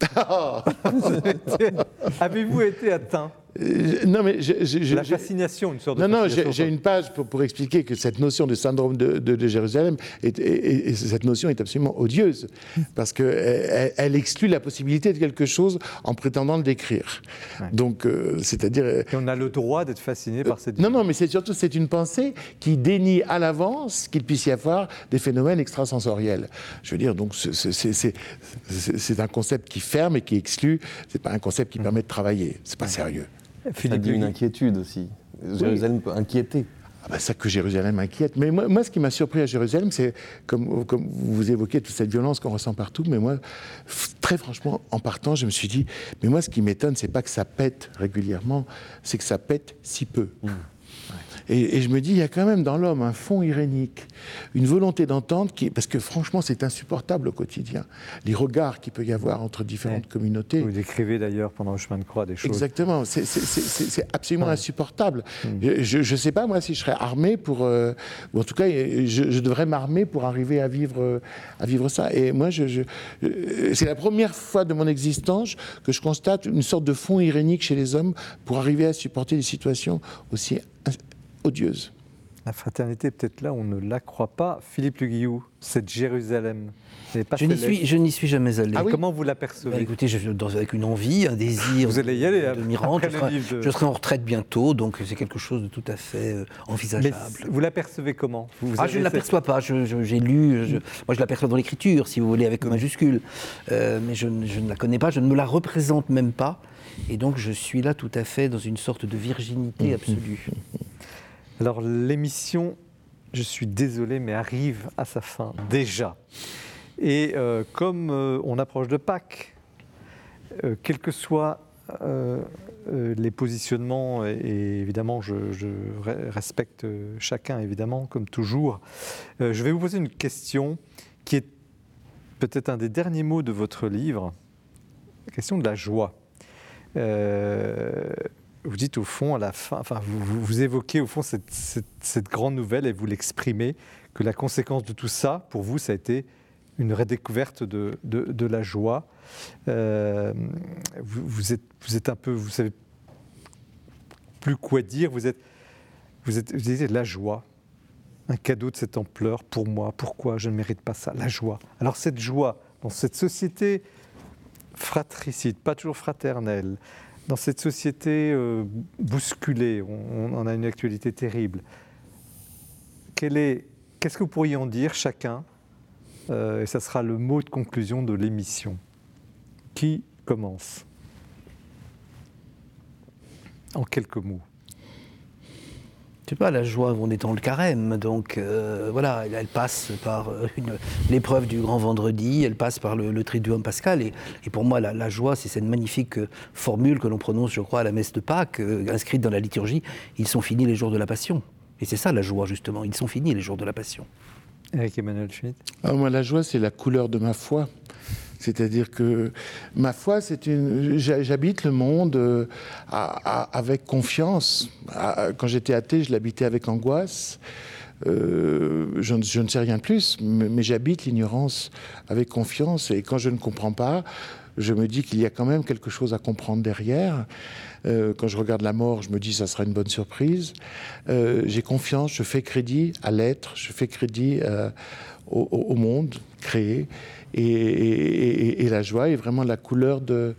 [laughs] [laughs] Avez-vous été atteint?
Non, mais
la fascination, une sorte de
Non, non, j'ai une page pour, pour, expliquer que cette notion de syndrome de, de, Jérusalem, est, et, cette notion est absolument odieuse, parce qu'elle elle exclut la possibilité de quelque chose en prétendant le décrire. Donc, euh, c'est-à-dire... Et
on a le droit d'être fasciné par cette...
non, non, mais c'est surtout, c'est une pensée qui dénie à l'avance qu'il puisse y avoir des phénomènes extrasensoriels. Je veux dire, donc, c'est un concept qui ferme et qui exclut, c'est pas un concept qui permet de travailler. C'est pas sérieux.
Philippe, a une inquiétude aussi. Jérusalem peut inquiéter.
Ah bah ça que Jérusalem inquiète. Mais moi, moi ce qui m'a surpris à Jérusalem, c'est comme, comme vous évoquez toute cette violence qu'on ressent partout. Mais moi, très franchement, en partant, je me suis dit, mais moi, ce qui m'étonne, c'est pas que ça pète régulièrement, c'est que ça pète si peu. Mmh. Et, je me dis, il y a quand même dans l'homme un fond irénique, une volonté d'entendre, qui, parce que franchement, c'est insupportable au quotidien. Les regards qu'il peut y avoir entre différentes communautés.
Vous décrivez d'ailleurs pendant le chemin de croix des choses.
Exactement, c'est absolument insupportable. Hmm. Je ne sais pas, moi, si je serais armé pour. Euh, ou en tout cas, je, devrais m'armer pour arriver à vivre, à vivre ça. Et moi, je, euh, c'est la première fois de mon existence que je constate une sorte de fond irénique chez les hommes pour arriver à supporter des situations aussi odieuse.
La fraternité, peut-être là, on ne la croit pas. Philippe Le Guillou, cette Jérusalem,
pas je, n'y suis, je n'y suis jamais allé.
Ah Comment vous l'apercevez bah,
Écoutez, je, dans, avec une envie, un désir
vous allez y aller,
de, m'y rendre. Je, serai en retraite bientôt, donc c'est quelque chose de tout à fait euh, envisageable.
Mais vous l'apercevez comment
ah, Je ne l'aperçois pas. J'ai lu, moi je l'aperçois dans l'écriture, si vous voulez, avec majuscule. Euh, mais je, ne la connais pas, je ne me la représente même pas. Et donc je suis là tout à fait dans une sorte de virginité [laughs] absolue.
Alors l'émission, je suis désolé, mais arrive à sa fin déjà. Et euh, comme euh, on approche de Pâques, euh, quels que soient les positionnements, et, évidemment je, respecte chacun, évidemment, comme toujours, je vais vous poser une question qui est peut-être un des derniers mots de votre livre, la question de la joie vous dites au fond, à la fin, enfin, vous, vous évoquez au fond cette, cette, grande nouvelle et vous l'exprimez, que la conséquence de tout ça, pour vous, ça a été une redécouverte de, de, la joie. Euh, vous, êtes, vous êtes un peu, vous savez plus quoi dire, vous êtes, vous êtes, vous dites la joie, un cadeau de cette ampleur pour moi, pourquoi je ne mérite pas ça, la joie. Alors cette joie, dans cette société fratricide, pas toujours fraternelle, dans cette société euh, bousculée, on, a une actualité terrible. Qu'est-ce que vous pourriez en dire chacun euh, Et ça sera le mot de conclusion de l'émission. Qui commence? En quelques mots
sais pas, la joie, on est dans le carême, donc euh, voilà, elle, passe par euh, l'épreuve du grand vendredi, elle passe par le, le triduum pascal, et, pour moi, la, joie, c'est cette magnifique euh, formule que l'on prononce, je crois, à la messe de Pâques, inscrite dans la liturgie, ils sont finis les jours de la Passion. Et c'est ça la joie, justement, ils sont finis les jours de la Passion.
Eric Emmanuel Schmitt.
Ah, moi, la joie, c'est la couleur de ma foi. C'est-à-dire que ma foi, c'est une. J'habite le monde euh, avec confiance. Quand j'étais athée, je l'habitais avec angoisse. Euh, je, ne sais rien de plus, mais, j'habite l'ignorance avec confiance. Et quand je ne comprends pas, je me dis qu'il y a quand même quelque chose à comprendre derrière. Euh, quand je regarde la mort, je me dis que ça sera une bonne surprise. J'ai confiance, je fais crédit à l'être, je fais crédit au, au, monde créé. Et, la joie est vraiment la couleur de,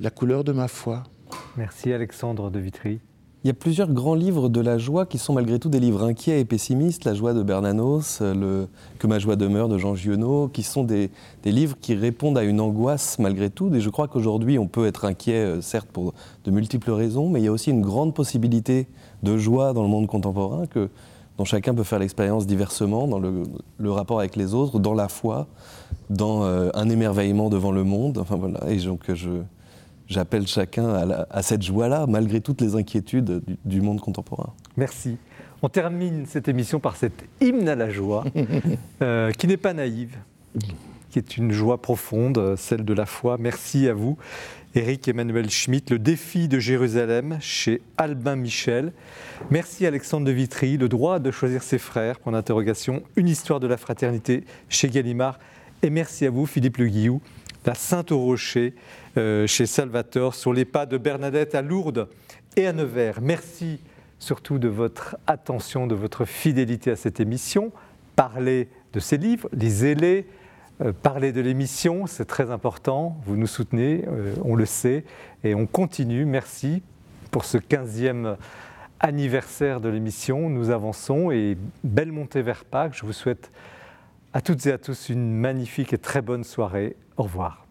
la couleur de ma foi.
Merci Alexandre de Vitry.
Il y a plusieurs grands livres de la joie qui sont malgré tout des livres inquiets et pessimistes. La joie de Bernanos, le Que ma joie demeure de Jean Giono, qui sont des, livres qui répondent à une angoisse malgré tout. Et je crois qu'aujourd'hui, on peut être inquiet, euh, certes, pour de multiples raisons, mais il y a aussi une grande possibilité de joie dans le monde contemporain que, dont chacun peut faire l'expérience diversement dans le, le, rapport avec les autres, dans la foi, dans euh, un émerveillement devant le monde. Enfin voilà. Et donc j'appelle chacun à, cette joie-là, malgré toutes les inquiétudes du, monde contemporain.
Merci. On termine cette émission par cet hymne à la joie, [laughs] euh, qui n'est pas naïve, qui est une joie profonde, celle de la foi. Merci à vous. Éric Emmanuel Schmitt, Le défi de Jérusalem chez Albin Michel. Merci Alexandre de Vitry, Le droit de choisir ses frères, point d'interrogation, Une histoire de la fraternité chez Gallimard. Et merci à vous Philippe Le Guillou, La Sainte au Rocher euh, chez Salvatore, sur les pas de Bernadette à Lourdes et à Nevers. Merci surtout de votre attention, de votre fidélité à cette émission. Parlez de ces livres, lisez-les, parler de l'émission, c'est très important. Vous nous soutenez, euh, on le sait, et on continue. Merci pour ce 15e anniversaire de l'émission. Nous avançons et belle montée vers Pâques. Je vous souhaite à toutes et à tous une magnifique et très bonne soirée. Au revoir.